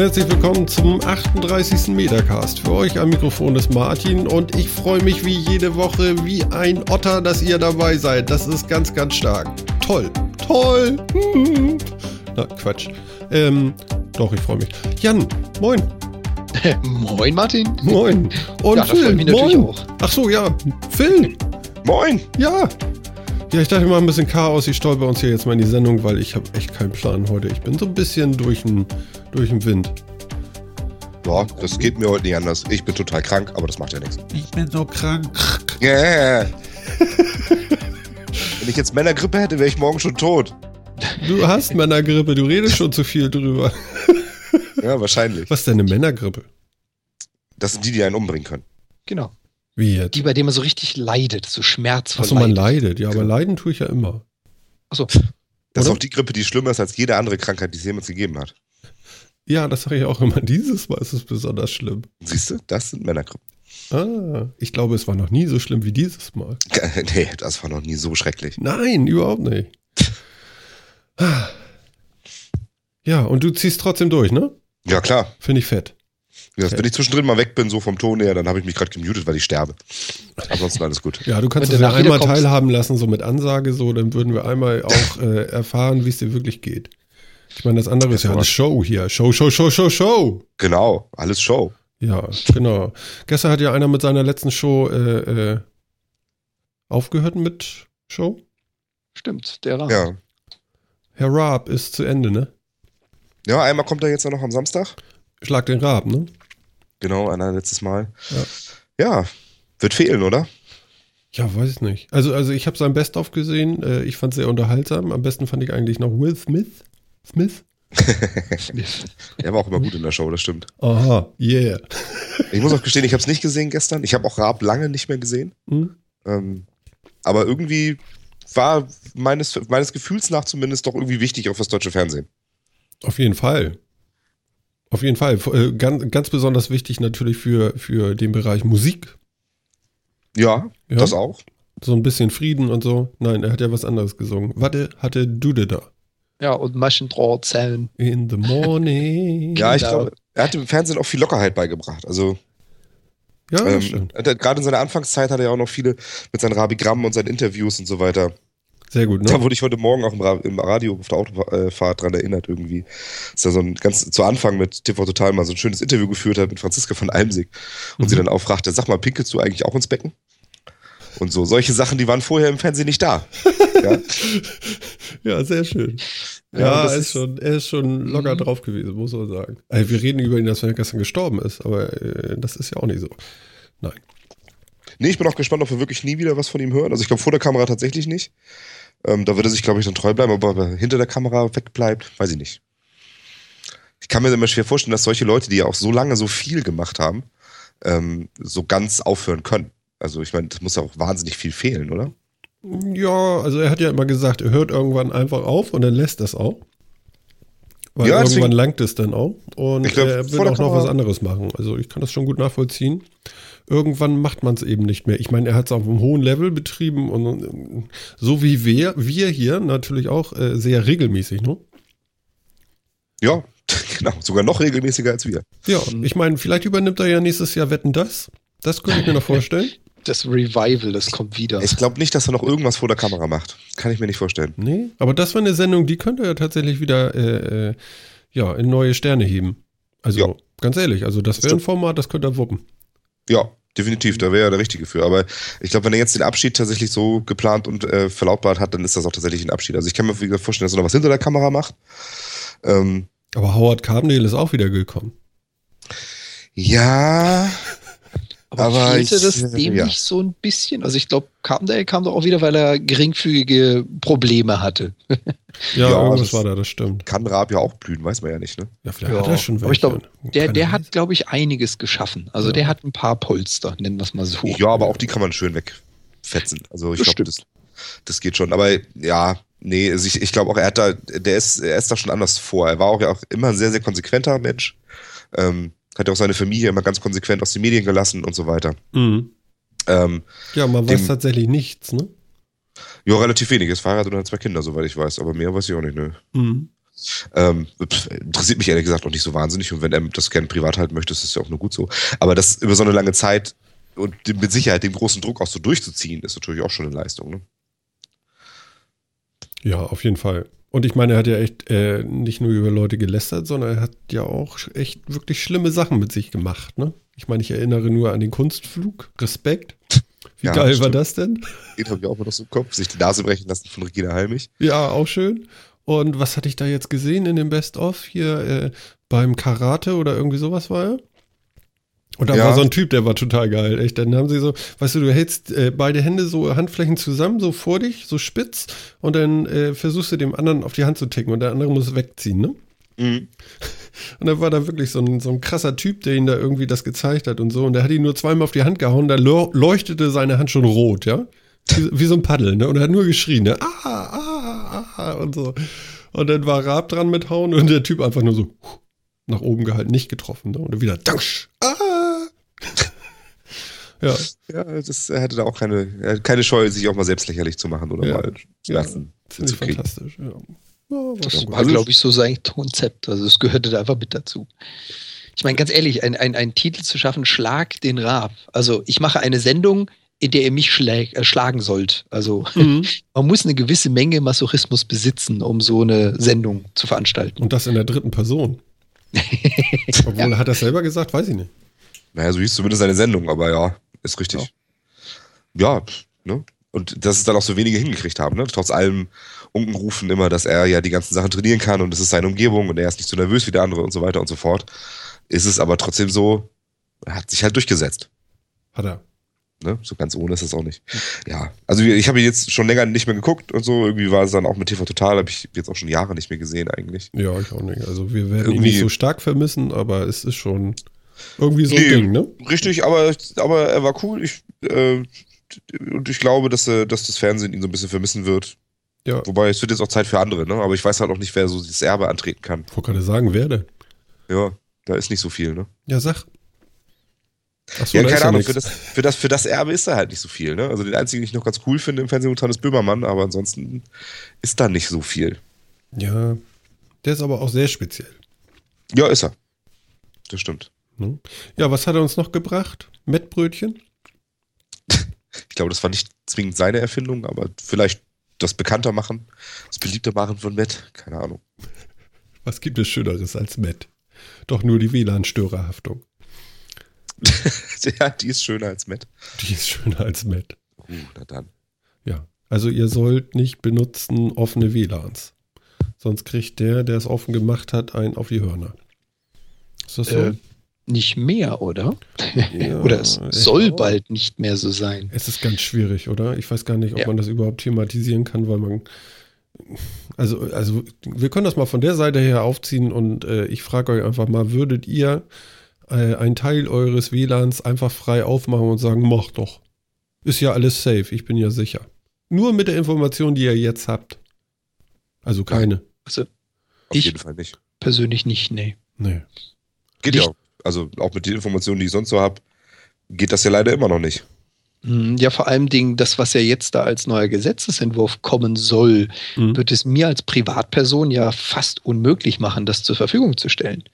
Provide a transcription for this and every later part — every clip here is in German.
Und herzlich willkommen zum 38. Metacast. Für euch am Mikrofon ist Martin und ich freue mich wie jede Woche wie ein Otter, dass ihr dabei seid. Das ist ganz, ganz stark. Toll, toll. Na, Quatsch. Ähm, doch, ich freue mich. Jan, moin. moin, Martin. Moin. Und ja, Phil, moin. auch. Ach so, ja, Phil. Moin! Ja. Ja, ich dachte mal ein bisschen Chaos. Ich stolper uns hier jetzt mal in die Sendung, weil ich habe echt keinen Plan heute. Ich bin so ein bisschen durch den, durch den Wind. Ja, das geht mir heute nicht anders. Ich bin total krank, aber das macht ja nichts. Ich bin so krank. Yeah. Wenn ich jetzt Männergrippe hätte, wäre ich morgen schon tot. Du hast Männergrippe, du redest schon zu viel drüber. Ja, wahrscheinlich. Was ist denn eine Männergrippe? Das sind die, die einen umbringen können. Genau. Wie jetzt? Die, bei denen man so richtig leidet, so schmerzvoll Achso, man leidet. Ja, aber leiden tue ich ja immer. Achso, Das Oder? ist auch die Grippe, die schlimmer ist als jede andere Krankheit, die es jemals gegeben hat. Ja, das sage ich auch immer. Dieses Mal ist es besonders schlimm. Siehst du, das sind Männergrippen. Ah, ich glaube, es war noch nie so schlimm wie dieses Mal. Nee, das war noch nie so schrecklich. Nein, überhaupt nicht. Ja, und du ziehst trotzdem durch, ne? Ja, klar. Finde ich fett. Ja, wenn ich zwischendrin mal weg bin, so vom Ton her, dann habe ich mich gerade gemutet, weil ich sterbe. Ansonsten alles gut. Ja, du kannst uns ja einmal teilhaben lassen, so mit Ansage, so, dann würden wir einmal auch äh, erfahren, wie es dir wirklich geht. Ich meine, das andere ist ja eine Show hier. Show, Show, Show, Show, Show. Genau, alles Show. Ja, genau. Gestern hat ja einer mit seiner letzten Show äh, äh, aufgehört mit Show. stimmt, der Rahmen. Ja. Herr Raab ist zu Ende, ne? Ja, einmal kommt er jetzt noch am Samstag. Schlag den Raab, ne? Genau, ein letztes Mal. Ja. Ja, wird fehlen, oder? Ja, weiß ich nicht. Also, also ich habe sein Best-of gesehen. Äh, ich fand es sehr unterhaltsam. Am besten fand ich eigentlich noch Will Smith. Smith? Er war auch immer gut in der Show, das stimmt. Aha, yeah. Ich muss auch gestehen, ich habe es nicht gesehen gestern. Ich habe auch Raab lange nicht mehr gesehen. Hm? Ähm, aber irgendwie war meines, meines Gefühls nach zumindest doch irgendwie wichtig auch fürs deutsche Fernsehen. Auf jeden Fall. Auf jeden Fall. Äh, Ganz, ganz besonders wichtig natürlich für, für den Bereich Musik. Ja, Ja. das auch. So ein bisschen Frieden und so. Nein, er hat ja was anderes gesungen. Warte, hatte Dude da. Ja, und Maschendrahtzellen. In the morning. Ja, ich Genau. glaube, er hat dem Fernsehen auch viel Lockerheit beigebracht. Also Ja, ähm, er- gerade in seiner Anfangszeit hat er ja auch noch viele mit seinen Rabigrammen und seinen Interviews und so weiter. Sehr gut, Da ne? wurde ich heute Morgen auch im, Ra im Radio auf der Autofahrt dran erinnert irgendwie. Dass er so ein ganz zu Anfang mit TV Total mal so ein schönes Interview geführt hat mit Franziska von Almsig und sie Mhm. dann auch fragte, sag mal, pinkelst du eigentlich auch ins Becken? Und so, solche Sachen, die waren vorher im Fernsehen nicht da. ja? Ja, sehr schön. Ja, Ja, er, ist schon, er ist schon locker drauf gewesen, muss man sagen. Also wir reden über ihn, dass er gestern gestorben ist, aber äh, das ist ja auch nicht so. Nein. Nee, ich bin auch gespannt, ob wir wirklich nie wieder was von ihm hören. Also ich glaube vor der Kamera tatsächlich nicht. Ähm, da würde er sich, glaube ich, dann treu bleiben, aber ob er hinter der Kamera wegbleibt, weiß ich nicht. Ich kann mir immer schwer vorstellen, dass solche Leute, die ja auch so lange so viel gemacht haben, ähm, so ganz aufhören können. Also ich meine, das muss ja auch wahnsinnig viel fehlen, oder? Ja, also er hat ja immer gesagt, er hört irgendwann einfach auf und dann lässt das auch. Weil Ja, irgendwann langt es dann auch. Und Ich glaub, er will auch noch was anderes machen. Also ich kann das schon gut nachvollziehen. Irgendwann macht man es eben nicht mehr. Ich meine, er hat es auf einem hohen Level betrieben und so wie wir, wir hier natürlich auch äh, sehr regelmäßig, ne? Ja, genau. Sogar noch regelmäßiger als wir. Ja, ich meine, vielleicht übernimmt er ja nächstes Jahr Wetten das. Das könnte ich mir noch vorstellen. Das Revival, das kommt wieder. Ich glaube nicht, dass er noch irgendwas vor der Kamera macht. Kann ich mir nicht vorstellen. Nee, aber das war eine Sendung, die könnte ja tatsächlich wieder äh, äh, ja, in neue Sterne heben. Also Ja. ganz ehrlich, also das wäre ein Format, das könnte er wuppen. Ja, definitiv, da wäre er der Richtige für. Aber ich glaube, wenn er jetzt den Abschied tatsächlich so geplant und äh, verlautbart hat, dann ist das auch tatsächlich ein Abschied. Also ich kann mir gesagt vorstellen, dass er noch was hinter der Kamera macht. Ähm, Aber Howard Carpendale ist auch wieder gekommen. ja, aber aber fehlte ich- das dem ja. nicht so ein bisschen? Also ich glaube, Carpendale kam doch auch wieder, weil er geringfügige Probleme hatte. Ja, Ja, irgendwas das- war da, das stimmt. kann Raab ja auch blühen, weiß man ja nicht, ne? Ja, vielleicht Ja, hat er schon aber ich welche. glaub, Der, der hat, glaube ich, einiges geschaffen. Also Ja. der hat ein paar Polster, nennen wir es mal so. Ja, aber auch die kann man schön wegfetzen. Also ich glaube, das, das geht schon. Aber ja, nee, also ich, ich glaube auch, er hat da, der ist, er ist da schon anders vor. Er war auch ja auch immer ein sehr, sehr konsequenter Mensch. Ähm, hat ja auch seine Familie immer ganz konsequent aus den Medien gelassen und so weiter. Mhm. Ähm, Ja, man weiß Dem- tatsächlich nichts, ne? ja, relativ wenig. Ist verheiratet und hat zwei Kinder, soweit ich weiß. Aber mehr weiß ich auch nicht, ne? Mhm. Ähm, interessiert mich ehrlich gesagt auch nicht so wahnsinnig. Und wenn er das gerne privat halten möchte, ist das ja auch nur gut so. Aber das über so eine lange Zeit und mit Sicherheit den großen Druck auch so durchzuziehen, ist natürlich auch schon eine Leistung. Ne? Ja, auf jeden Fall. Und ich meine, er hat ja echt äh, nicht nur über Leute gelästert, sondern er hat ja auch echt wirklich schlimme Sachen mit sich gemacht. Ne? Ich meine, ich erinnere nur an den Kunstflug. Respekt. Wie Ja, geil war stimmt. das denn? Den habe ich auch mal noch so im Kopf. Sich die Nase brechen lassen von Regina Halmich. Ja, auch schön. Und was hatte ich da jetzt gesehen in dem Best-of hier äh, beim Karate oder irgendwie sowas war er? Und da Ja. war so ein Typ, der war total geil, echt. Dann haben sie so, weißt du, du hältst äh, beide Hände so Handflächen zusammen, so vor dich, so spitz, und dann äh, versuchst du dem anderen auf die Hand zu ticken und der andere muss wegziehen, ne? Mhm. Und dann war da wirklich so ein, so ein krasser Typ, der ihn da irgendwie das gezeigt hat und so. Und der hat ihn nur zweimal auf die Hand gehauen, da leuchtete seine Hand schon rot, ja? Wie, wie so ein Paddel, ne? Und er hat nur geschrien, ne? Ah, ah, ah, und so. Und dann war Raab dran mit Hauen und der Typ einfach nur so nach oben gehalten, nicht getroffen, ne? Und dann wieder, Dansch, ah. Ja, Ja, das, er hatte da auch keine, keine Scheu, sich auch mal selbst lächerlich zu machen oder Ja. mal ziemlich zu kriegen. fantastisch, ja. ja Das war, glaube ich, so sein Konzept. Also es gehörte da einfach mit dazu. Ich meine, ganz ehrlich, ein, ein, einen Titel zu schaffen, Schlag den Raab. Also ich mache eine Sendung, in der ihr mich schläg, äh, schlagen sollt. Also Mhm. man muss eine gewisse Menge Masochismus besitzen, um so eine Sendung zu veranstalten. Und das in der dritten Person. Obwohl, hat er selber gesagt, weiß ich nicht. Naja, so hieß zumindest seine Sendung, aber ja, ist richtig. Ja, pff, ne? Und dass es dann auch so wenige hingekriegt haben, ne? Trotz allem Unkenrufen immer, dass er ja die ganzen Sachen trainieren kann und es ist seine Umgebung und er ist nicht so nervös wie der andere und so weiter und so fort. Ist es aber trotzdem so, er hat sich halt durchgesetzt. Hat er. Ne? So ganz ohne ist es auch nicht. Ja, also ich habe ihn jetzt schon länger nicht mehr geguckt und so. Irgendwie war es dann auch mit TV Total, habe ich jetzt auch schon Jahre nicht mehr gesehen eigentlich. Ja, ich auch nicht. Also wir werden ihn Irgendwie- nicht so stark vermissen, aber es ist schon irgendwie so Nee. Ding, ne? Richtig, aber, aber er war cool. Ich, äh, und ich glaube, dass, äh, dass das Fernsehen ihn so ein bisschen vermissen wird. Ja. Wobei es wird jetzt auch Zeit für andere, ne? Aber ich weiß halt auch nicht, wer so das Erbe antreten kann. Ich wollte gerade sagen, wer denn? Ja, da ist nicht so viel, ne? Ja, sag. Achso, Ja, keine Ahnung, für das, für, das, für das Erbe ist da halt nicht so viel, ne? Also den einzigen, den ich noch ganz cool finde im Fernsehen momentan ist Böhmermann, aber ansonsten ist da nicht so viel. Ja, der ist aber auch sehr speziell. Ja, ist er. Das stimmt. Ne? Ja, was hat er uns noch gebracht? Mettbrötchen? Ich glaube, das war nicht zwingend seine Erfindung, aber vielleicht das bekannter machen, das beliebter machen von Matt. Keine Ahnung. Was gibt es Schöneres als Mett? Doch nur die WLAN-Störerhaftung. ja, die ist schöner als Matt. Die ist schöner als Mett. Uh, na dann. Ja, also ihr sollt nicht benutzen offene WLANs. Sonst kriegt der, der es offen gemacht hat, einen auf die Hörner. Ist das so? Äh, nicht mehr, oder? Ja, oder es soll auch. bald nicht mehr so sein. Es ist ganz schwierig, oder? Ich weiß gar nicht, ob Ja. man das überhaupt thematisieren kann, weil man. Also, also, wir können das mal von der Seite her aufziehen und äh, ich frage euch einfach mal, würdet ihr äh, einen Teil eures WLANs einfach frei aufmachen und sagen, mach doch. Ist ja alles safe, ich bin ja sicher. Nur mit der Information, die ihr jetzt habt. Also keine. Also Auf Ich- jeden Fall nicht. persönlich nicht, nee. Nee. Geht ja auch. Also auch mit den Informationen, die ich sonst so habe, geht das ja leider immer noch nicht. Hm, Ja, vor allem Dingen, das, was ja jetzt da als neuer Gesetzesentwurf kommen soll, Mhm. wird es mir als Privatperson ja fast unmöglich machen, das zur Verfügung zu stellen.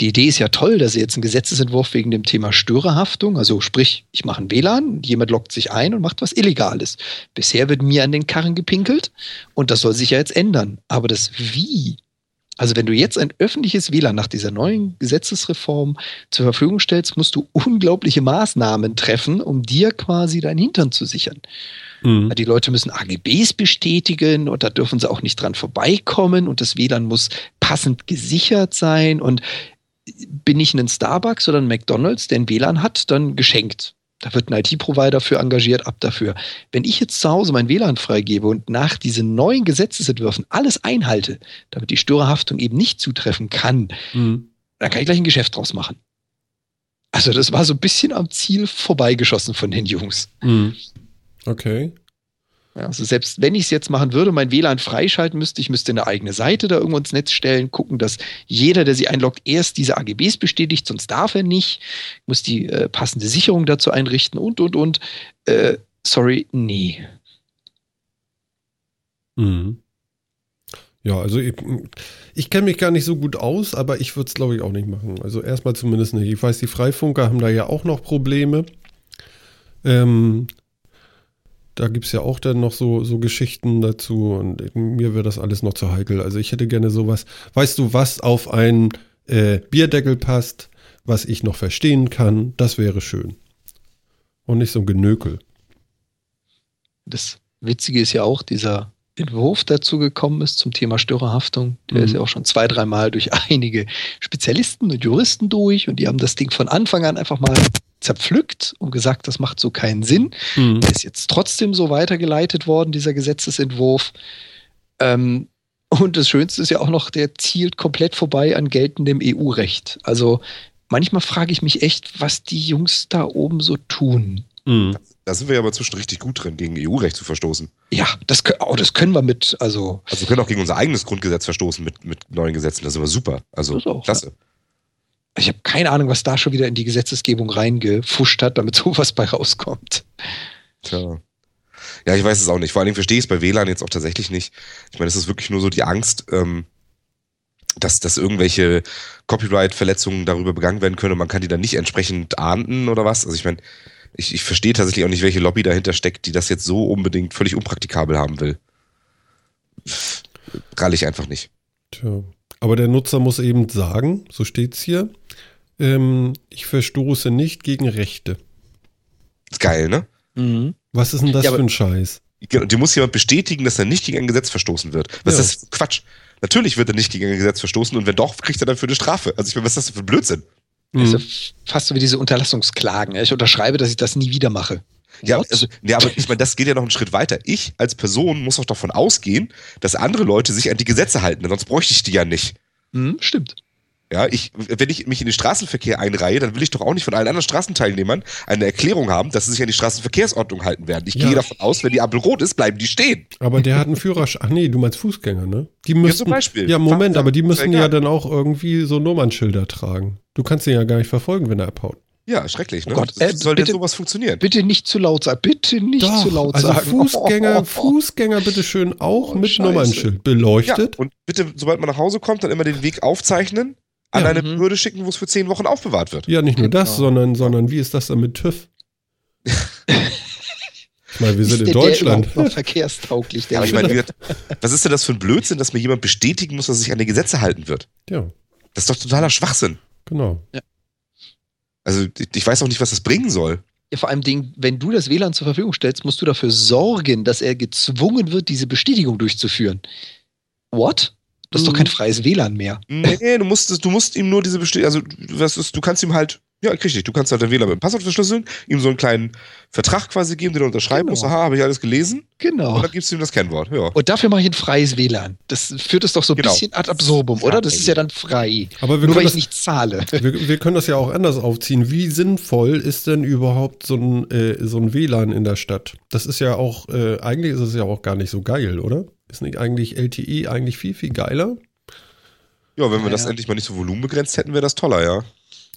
Die Idee ist ja toll, dass Sie jetzt einen Gesetzesentwurf wegen dem Thema Störerhaftung, also sprich, ich mache ein WLAN, jemand loggt sich ein und macht was Illegales. Bisher wird mir an den Karren gepinkelt und das soll sich ja jetzt ändern. Aber das Wie, also wenn du jetzt ein öffentliches WLAN nach dieser neuen Gesetzesreform zur Verfügung stellst, musst du unglaubliche Maßnahmen treffen, um dir quasi deinen Hintern zu sichern. Mhm. Die Leute müssen AGBs bestätigen und da dürfen sie auch nicht dran vorbeikommen und das WLAN muss passend gesichert sein und bin ich ein Starbucks oder ein McDonald's, der ein WLAN hat, dann geschenkt. Da wird ein IT-Provider für engagiert, ab dafür. Wenn ich jetzt zu Hause mein WLAN freigebe und nach diesen neuen Gesetzesentwürfen alles einhalte, damit die Störerhaftung eben nicht zutreffen kann, Mhm. dann kann ich gleich ein Geschäft draus machen. Also das war so ein bisschen am Ziel vorbeigeschossen von den Jungs. Mhm. Okay. Ja, also selbst wenn ich es jetzt machen würde, mein WLAN freischalten müsste, ich müsste eine eigene Seite da irgendwo ins Netz stellen, gucken, dass jeder, der sie einloggt, erst diese AGBs bestätigt, sonst darf er nicht, muss die äh, passende Sicherung dazu einrichten und, und, und. Äh, sorry, nee. Mhm. Ja, also ich, ich kenne mich gar nicht so gut aus, aber ich würde es, glaube ich, auch nicht machen. Also erstmal zumindest nicht. Ich weiß, die Freifunker haben da ja auch noch Probleme. Ähm, da gibt es ja auch dann noch so, so Geschichten dazu und mir wäre das alles noch zu heikel. Also ich hätte gerne sowas, weißt du, was auf einen äh, Bierdeckel passt, was ich noch verstehen kann, das wäre schön. Und nicht so ein Genökel. Das Witzige ist ja auch, dieser Entwurf dazu gekommen ist zum Thema Störerhaftung. Der Mhm. ist ja auch schon zwei, dreimal durch einige Spezialisten und Juristen durch und die haben das Ding von Anfang an einfach mal zerpflückt und gesagt, das macht so keinen Sinn. Mhm. Der ist jetzt trotzdem so weitergeleitet worden, dieser Gesetzesentwurf. Ähm, und das Schönste ist ja auch noch, der zielt komplett vorbei an geltendem EU-Recht. Also manchmal frage ich mich echt, was die Jungs da oben so tun. Mhm. Da sind wir ja aber zwischen richtig gut drin, gegen EU-Recht zu verstoßen. Ja, das, oh, das können wir mit, also Also wir können auch gegen unser eigenes Grundgesetz verstoßen mit, mit neuen Gesetzen. Das ist aber super. Also Das auch, klasse. Ich habe keine Ahnung, was da schon wieder in die Gesetzesgebung reingefuscht hat, damit sowas bei rauskommt. Tja. Ja, ich weiß es auch nicht. Vor allen Dingen verstehe ich es bei WLAN jetzt auch tatsächlich nicht. Ich meine, es ist wirklich nur so die Angst, ähm, dass, dass irgendwelche Copyright-Verletzungen darüber begangen werden können und man kann die dann nicht entsprechend ahnden oder was. Also ich meine, ich, ich verstehe tatsächlich auch nicht, welche Lobby dahinter steckt, die das jetzt so unbedingt völlig unpraktikabel haben will. Pff, Rall ich einfach nicht. Tja. Aber der Nutzer muss eben sagen, so steht's hier, ähm, ich verstoße nicht gegen Rechte. Ist geil, ne? Was ist denn das Ja, für ein Scheiß? Genau, dir muss jemand bestätigen, dass er nicht gegen ein Gesetz verstoßen wird. Was Ja. ist das Quatsch? Natürlich wird er nicht gegen ein Gesetz verstoßen und wenn doch, kriegt er dafür eine Strafe. Also ich meine, was ist das für ein Blödsinn? Das Mhm. ist ja fast so wie diese Unterlassungsklagen. Ich unterschreibe, dass ich das nie wieder mache. Ja, also, ja, aber ich meine, das geht ja noch einen Schritt weiter. Ich als Person muss doch davon ausgehen, dass andere Leute sich an die Gesetze halten, denn sonst bräuchte ich die ja nicht. Hm, stimmt. Ja, ich, wenn ich mich in den Straßenverkehr einreihe, dann will ich doch auch nicht von allen anderen Straßenteilnehmern eine Erklärung haben, dass sie sich an die Straßenverkehrsordnung halten werden. Ich Ja. gehe davon aus, wenn die Ampel rot ist, bleiben die stehen. Aber der hat einen Führerschein. Ach nee, du meinst Fußgänger, ne? Die müssen, zum Beispiel. Ja, Moment, Fahrrad- aber die müssen ja dann auch irgendwie so Nummernschilder tragen. Du kannst ihn ja gar nicht verfolgen, wenn er abhaut. Ja, schrecklich, ne? Oh Gott, äh, soll denn bitte- sowas funktionieren? Bitte nicht zu laut sagen. Bitte nicht Doch, zu laut also sagen. Fußgänger, Fußgänger bitteschön auch Oh, mit Scheiße. Nummernschild Ja, beleuchtet. und bitte, sobald man nach Hause kommt, dann immer den Weg aufzeichnen, an Ja. eine Mhm. Behörde schicken, wo es für zehn Wochen aufbewahrt wird. Ja, nicht nur das, Genau. sondern, sondern wie ist das dann mit TÜV? ich meine, wir Ist sind in der Deutschland. überhaupt noch verkehrstauglich. Ja, Der aber ich meine, was ist denn das für ein Blödsinn, dass mir jemand bestätigen muss, dass er sich an die Gesetze halten wird? Ja, Das ist doch totaler Schwachsinn. genau. Also ich ich weiß auch nicht, was das bringen soll. Ja, vor allem, Ding, wenn du das WLAN zur Verfügung stellst, musst du dafür sorgen, dass er gezwungen wird, diese Bestätigung durchzuführen. What? Das ist doch Mhm. kein freies WLAN mehr. Nee, du musst, du musst ihm nur diese Bestätigung, also was ist, du kannst ihm halt, ja, richtig, du kannst halt den Wähler mit dem Passwort verschlüsseln, ihm so einen kleinen Vertrag quasi geben, den er unterschreiben Genau. muss, aha, habe ich alles gelesen, und Genau. dann gibst du ihm das Kennwort, ja. Und dafür mache ich ein freies WLAN. Das führt es doch so ein Genau. bisschen ad absurdum, oder? Das ist ja dann frei. Aber wir Nur weil können, ich das, nicht zahle. wir, wir können das ja auch anders aufziehen. Wie sinnvoll ist denn überhaupt so ein, äh, so ein WLAN in der Stadt? Das ist ja auch, äh, eigentlich ist es ja auch gar nicht so geil, oder? Ist nicht eigentlich LTE eigentlich viel, viel geiler? Ja, wenn wir Ja, das ja. endlich mal nicht so volumenbegrenzt hätten, wäre das toller, ja.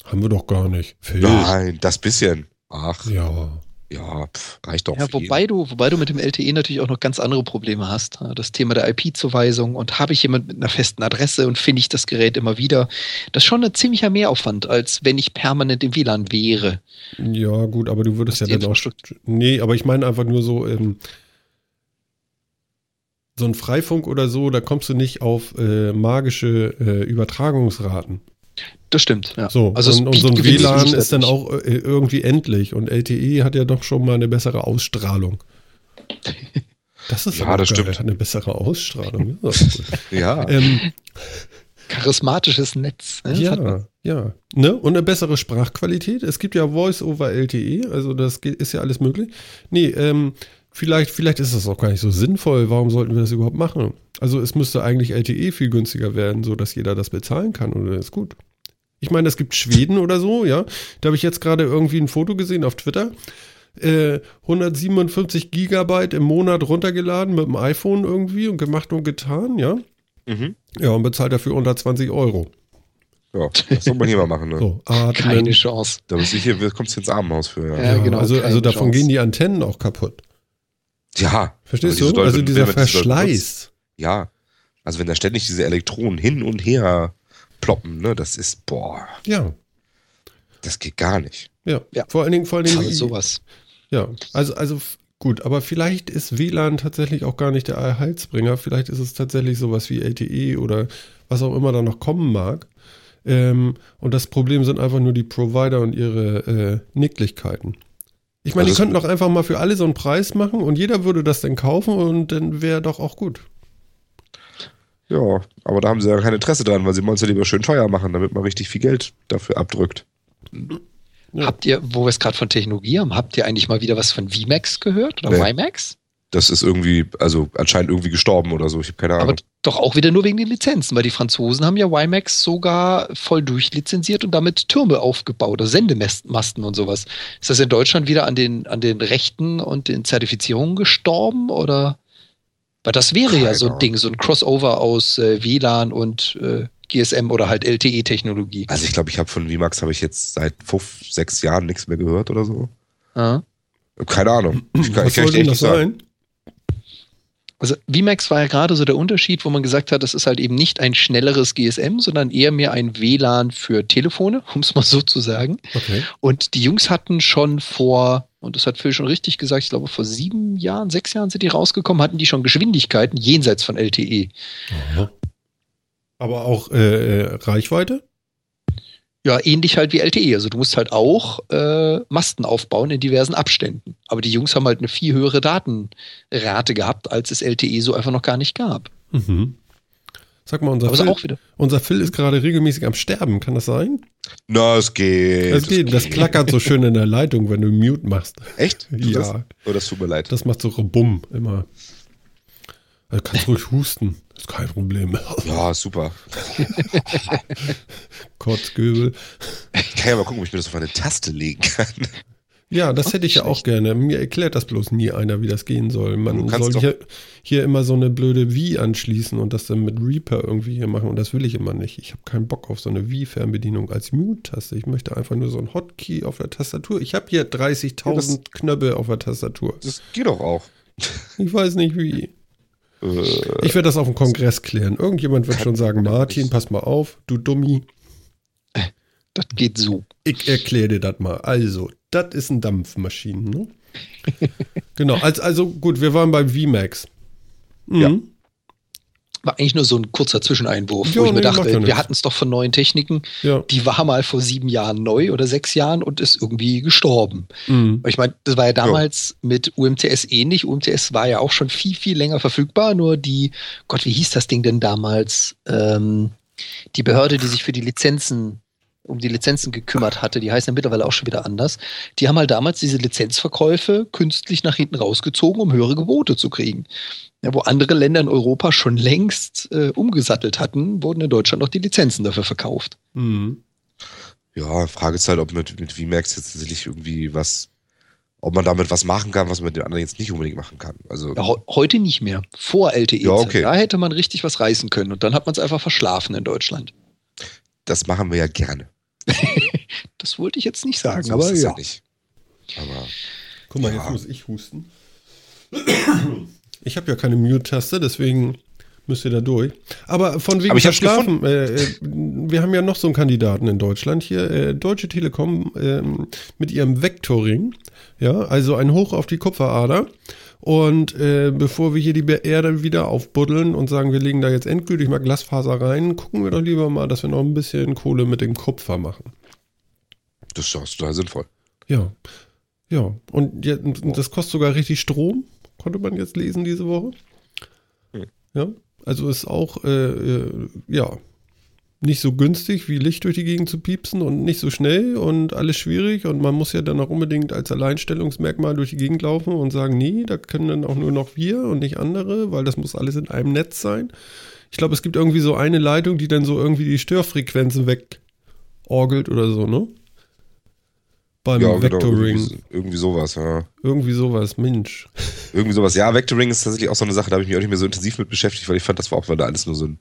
Haben wir doch gar nicht. Phil. Nein, das bisschen. Ach, Ja. ja, pf, reicht doch. Ja, wobei du, wobei du mit dem LTE natürlich auch noch ganz andere Probleme hast. Das Thema der IP-Zuweisung und habe ich jemand mit einer festen Adresse und finde ich das Gerät immer wieder. Das ist schon ein ziemlicher Mehraufwand, als wenn ich permanent im WLAN wäre. Ja, gut, aber du würdest ja Die dann auch. Nee, aber ich meine einfach nur so, ähm, so ein Freifunk oder so, da kommst du nicht auf äh, magische äh, Übertragungsraten. Das stimmt, ja. So, also und, und so ein WLAN ist dann auch äh, irgendwie endlich und LTE hat ja doch schon mal eine bessere Ausstrahlung. Das ist Ja, das geil, stimmt. hat eine bessere Ausstrahlung. Ja, ähm, charismatisches Netz. ne? Das hat man. ja, ja. Ne? Und eine bessere Sprachqualität. Es gibt ja Voice over LTE, also das geht, ist ja alles möglich. Nee, ähm, vielleicht, vielleicht ist das auch gar nicht so sinnvoll. Warum sollten wir das überhaupt machen? Also es müsste eigentlich LTE viel günstiger werden, so dass jeder das bezahlen kann oder ist gut. Ich meine, es gibt Schweden oder so, ja. Da habe ich jetzt gerade irgendwie ein Foto gesehen auf Twitter. Äh, 157 Gigabyte im Monat runtergeladen mit dem iPhone irgendwie und gemacht und getan, ja. mhm. Ja, und bezahlt dafür unter 20 Euro. ja das soll man hier mal machen. Ne? So, atmen. Keine Chance. Da bist du hier, kommst du ins Armenhaus für. Ja, Ja, genau, Also, also davon Chance. gehen die Antennen auch kaputt. Ja Verstehst du? Also dieser Leute Verschleiß. ja. Also wenn da ständig diese Elektronen hin und her ploppen, ne, das ist, boah, Ja, das geht gar nicht. ja. Ja. Vor allen Dingen, vor allen Dingen. Also sowas. Ja, also, also gut, aber vielleicht ist WLAN tatsächlich auch gar nicht der Erhaltsbringer. Vielleicht ist es tatsächlich sowas wie LTE oder was auch immer da noch kommen mag. Ähm, und das Problem sind einfach nur die Provider und ihre äh, Nicklichkeiten. Ich meine, Also die könnten doch einfach mal für alle so einen Preis machen und jeder würde das dann kaufen und dann wäre doch auch gut. Ja, aber da haben sie ja kein Interesse dran, weil sie wollen es ja lieber schön teuer machen, damit man richtig viel Geld dafür abdrückt. Ja. Habt ihr, wo wir es gerade von Technologie haben, habt ihr eigentlich mal wieder was von VMAX gehört oder Nee. WiMAX? Das ist irgendwie, also anscheinend irgendwie gestorben oder so. Ich habe keine Aber Ahnung. doch auch wieder nur wegen den Lizenzen, weil die Franzosen haben ja WiMAX sogar voll durchlizenziert und damit Türme aufgebaut, oder Sendemasten und sowas. Ist das in Deutschland wieder an den, an den Rechten und den Zertifizierungen gestorben oder? Weil das wäre ja Keine so ein Ahnung. Ding, so ein Crossover aus äh, WLAN und äh, GSM oder halt LTE-Technologie. Also ich glaube, ich habe von VMAX habe ich jetzt seit fünf, sechs Jahren nichts mehr gehört oder so. Ja. Keine Ahnung. Ich kann, Was ich kann soll echt denn nicht das sagen. sein? Also VMAX war ja gerade so der Unterschied, wo man gesagt hat, das ist halt eben nicht ein schnelleres GSM, sondern eher mehr ein WLAN für Telefone, um es mal so zu sagen. Okay. Und die Jungs hatten schon vor, und das hat Phil schon richtig gesagt, ich glaube vor sieben Jahren, sechs Jahren sind die rausgekommen, hatten die schon Geschwindigkeiten jenseits von LTE. Aha. Aber auch äh, äh, Reichweite? Ja, ähnlich halt wie LTE. Also du musst halt auch äh, Masten aufbauen in diversen Abständen. Aber die Jungs haben halt eine viel höhere Datenrate gehabt, als es LTE so einfach noch gar nicht gab. Mhm. Sag mal, unser es Phil, auch wieder. unser Phil ist gerade regelmäßig am Sterben, kann das sein? Na, es geht. Das geht, das klackert so schön in der Leitung, wenn du Mute machst. Echt? Ja. Das? Oh, das tut mir leid. Das macht so Bumm immer. Also kannst ruhig husten, ist kein Problem. Ja, super. Kotzgöbel. Ich kann ja mal gucken, ob ich mir das auf eine Taste legen kann. Ja, das Auch hätte ich ja auch gerne. Mir erklärt das bloß nie einer, wie das gehen soll. Du Man soll hier, hier immer so eine blöde Wii anschließen und das dann mit Reaper irgendwie hier machen und das will ich immer nicht. Ich habe keinen Bock auf so eine Wii-Fernbedienung als Mute-Taste. Ich möchte einfach nur so ein Hotkey auf der Tastatur. Ich habe hier 30.000 Knöpfe auf der Tastatur. Das geht doch auch. Ich weiß nicht wie. Äh, Ich werde das auf dem Kongress klären. Irgendjemand wird schon sagen, Martin, pass mal auf, du Dummi. Das geht so. Ich erkläre dir das mal. Also, das ist ein Dampfmaschinen, ne? genau, als, also gut, wir waren beim VMAX. Mhm. Ja. War eigentlich nur so ein kurzer Zwischeneinwurf, Ja, wo ich mir nee, ja dachte, wir nichts. hatten es doch von neuen Techniken. Ja. Die war mal vor sieben Jahren neu oder sechs Jahren und ist irgendwie gestorben. Mhm. Ich meine, das war ja damals mit UMTS ähnlich. UMTS war ja auch schon viel, viel länger verfügbar. Nur die, Gott, wie hieß das Ding denn damals? Ähm, die Behörde, die sich für die Lizenzen, um die Lizenzen gekümmert hatte, die heißt ja mittlerweile auch schon wieder anders. Die haben halt damals diese Lizenzverkäufe künstlich nach hinten rausgezogen, um höhere Gebote zu kriegen. Ja, wo andere Länder in Europa schon längst äh, umgesattelt hatten, wurden in Deutschland noch die Lizenzen dafür verkauft. Mhm. ja, Frage ist halt, ob mit, mit VMAX jetzt tatsächlich irgendwie was, ob man damit was machen kann, was man mit den anderen jetzt nicht unbedingt machen kann. Also, Ja, heu- heute nicht mehr. Vor LTE. Ja, okay. Da hätte man richtig was reißen können und dann hat man es einfach verschlafen in Deutschland. das machen wir ja gerne. Das wollte ich jetzt nicht sagen, So aber ja. nicht. Aber Guck mal, Ja. jetzt muss ich husten. Ich habe ja keine Mute-Taste, deswegen müsst ihr da durch. Aber von wegen Aber ich hab's Verschlafen, äh, äh, wir haben ja noch so einen Kandidaten in Deutschland hier, äh, Deutsche Telekom ähm, mit ihrem Vectoring, ja, also ein Hoch auf die Kupferader. Und äh, bevor wir hier die Erde wieder aufbuddeln und sagen, wir legen da jetzt endgültig mal Glasfaser rein, gucken wir doch lieber mal, dass wir noch ein bisschen Kohle mit dem Kupfer machen. das ist doch total sinnvoll. Ja. Ja. Und jetzt, das kostet sogar richtig Strom, konnte man jetzt lesen diese Woche. Hm. Ja. Also ist auch, äh, äh, ja, nicht so günstig wie Licht durch die Gegend zu piepsen und nicht so schnell und alles schwierig und man muss ja dann auch unbedingt als Alleinstellungsmerkmal durch die Gegend laufen und sagen, nee, da können dann auch nur noch wir und nicht andere, weil das muss alles in einem Netz sein. Ich glaube, es gibt irgendwie so eine Leitung, die dann so irgendwie die Störfrequenzen wegorgelt oder so, ne? Beim ja, genau, Vectoring. irgendwie, irgendwie sowas, ja. Irgendwie sowas, Mensch. Irgendwie sowas. Ja, Vectoring ist tatsächlich auch so eine Sache, da habe ich mich auch nicht mehr so intensiv mit beschäftigt, weil ich fand, das war auch, weil da alles nur so ein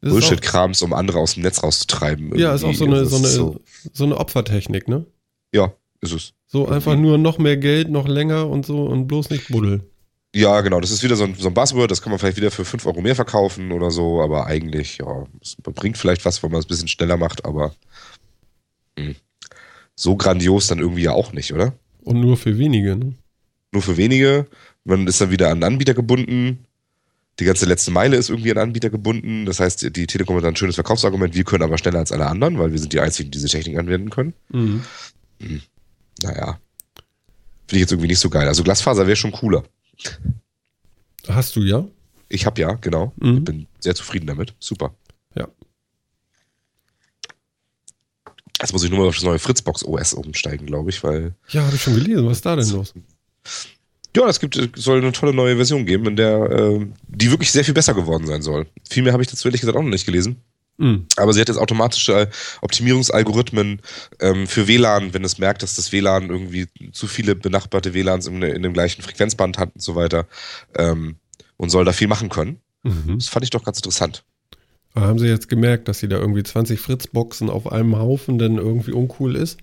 Bullshit-Krams, um andere aus dem Netz rauszutreiben. ja, ist auch so eine, irgendwie. so, eine, so eine Opfertechnik, ne? Ja, ist es. So Irgendwie. einfach nur noch mehr Geld, noch länger und so und bloß nicht buddeln. Ja, genau. Das ist wieder so ein, so ein Buzzword, das kann man vielleicht wieder für 5 Euro mehr verkaufen oder so, aber eigentlich, ja, es bringt vielleicht was, wenn man es ein bisschen schneller macht, aber mh, so grandios dann irgendwie ja auch nicht, oder? Und nur für wenige, ne? Nur für wenige. Man ist dann wieder an Anbieter gebunden. Die ganze letzte Meile ist irgendwie an Anbieter gebunden. Das heißt, die Telekom hat ein schönes Verkaufsargument. Wir können aber schneller als alle anderen, weil wir sind die Einzigen, die diese Technik anwenden können. Mhm. Naja. Finde ich jetzt irgendwie nicht so geil. Also Glasfaser wäre schon cooler. Hast du ja? Ich habe ja, genau. Mhm. Bin sehr zufrieden damit. Super. Ja. Jetzt muss ich nur mal auf das neue Fritzbox OS umsteigen, glaube ich, weil Ja, habe ich schon gelesen. Was ist da denn los? Ja, es gibt soll eine tolle neue Version geben, in der äh, die wirklich sehr viel besser geworden sein soll. Viel mehr habe ich dazu ehrlich gesagt auch noch nicht gelesen. Mhm. Aber sie hat jetzt automatische äh, Optimierungsalgorithmen ähm, für WLAN, wenn es merkt, dass das WLAN irgendwie zu viele benachbarte WLANs in, in dem gleichen Frequenzband hat und so weiter ähm, und soll da viel machen können. Mhm. Das fand ich doch ganz interessant. Aber haben sie jetzt gemerkt, dass sie da irgendwie 20 Fritzboxen auf einem Haufen denn irgendwie uncool ist?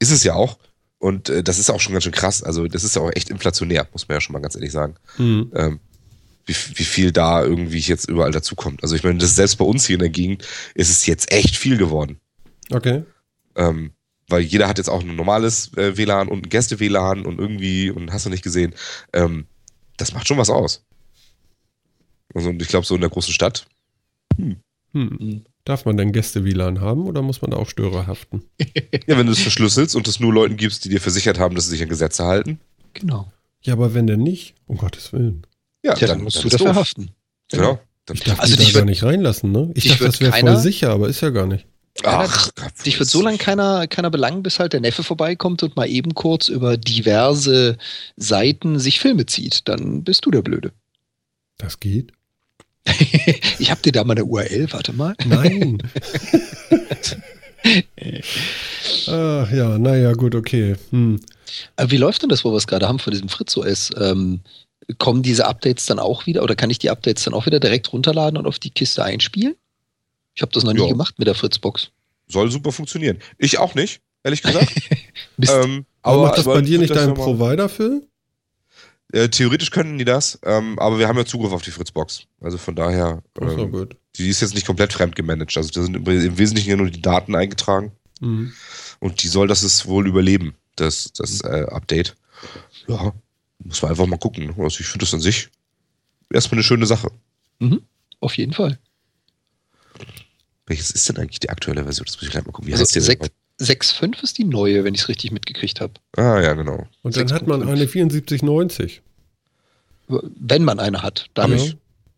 Ist es ja auch. Und äh, das ist auch schon ganz schön krass. Also, das ist ja auch echt inflationär, muss man ja schon mal ganz ehrlich sagen. Mhm. Ähm, wie, wie viel da irgendwie jetzt überall dazukommt. Also, ich meine, das selbst bei uns hier in der Gegend ist es jetzt echt viel geworden. Okay. Ähm, weil jeder hat jetzt auch ein normales äh, WLAN und ein Gäste-WLAN und irgendwie, und hast du nicht gesehen, ähm, das macht schon was aus. Also, und ich glaube, so in der großen Stadt, Hm. Mhm. Darf man denn Gäste-WLAN haben oder muss man da auch Störer haften? ja, wenn du es verschlüsselst und es nur Leuten gibst, die dir versichert haben, dass sie sich an Gesetze halten, Genau. Ja, aber wenn denn nicht, um Gottes Willen. ja, Ja, dann, musst du ist dafür doof. haften. Genau. Dann, Ich darf Also dich da gar nicht reinlassen, ne? Ich dachte, das wäre voll sicher, aber ist ja gar nicht. ach, Dich wird so lange keiner, keiner belangen, bis halt der Neffe vorbeikommt und mal eben kurz über diverse Seiten sich Filme zieht. Dann bist du der Blöde. Das geht? ich hab dir da mal eine URL, warte mal. Nein. ah, ja, naja, gut, okay. Hm. Aber wie läuft denn das, wo wir es gerade haben von diesem Fritz OS? Ähm, kommen diese Updates dann auch wieder oder kann ich die Updates dann auch wieder direkt runterladen und auf die Kiste einspielen? Ich habe das noch nie Ja. gemacht mit der Fritzbox. soll super funktionieren. Ich auch nicht, ehrlich gesagt. Ähm, Aber, macht das aber bei dir ich nicht dein Provider, Phil? Äh, theoretisch könnten die das, ähm, aber wir haben ja Zugriff auf die Fritzbox. Also von daher, so, ähm, gut. die ist jetzt nicht komplett fremd gemanagt. Also da sind im Wesentlichen ja nur die Daten eingetragen Mhm. und die soll das wohl überleben, das, das äh, Update. Ja, muss man einfach mal gucken. Also ich finde das an sich erstmal eine schöne Sache. Auf jeden Fall. Welches ist denn eigentlich die aktuelle Version? Das muss ich gleich mal gucken. Wie Also heißt die sechs- denn? 6.5 ist die neue, wenn ich es richtig mitgekriegt habe. Ah, ja, genau. Und dann hat man 6.5. eine 7490. Wenn man eine hat, dann Hab Ja. ich.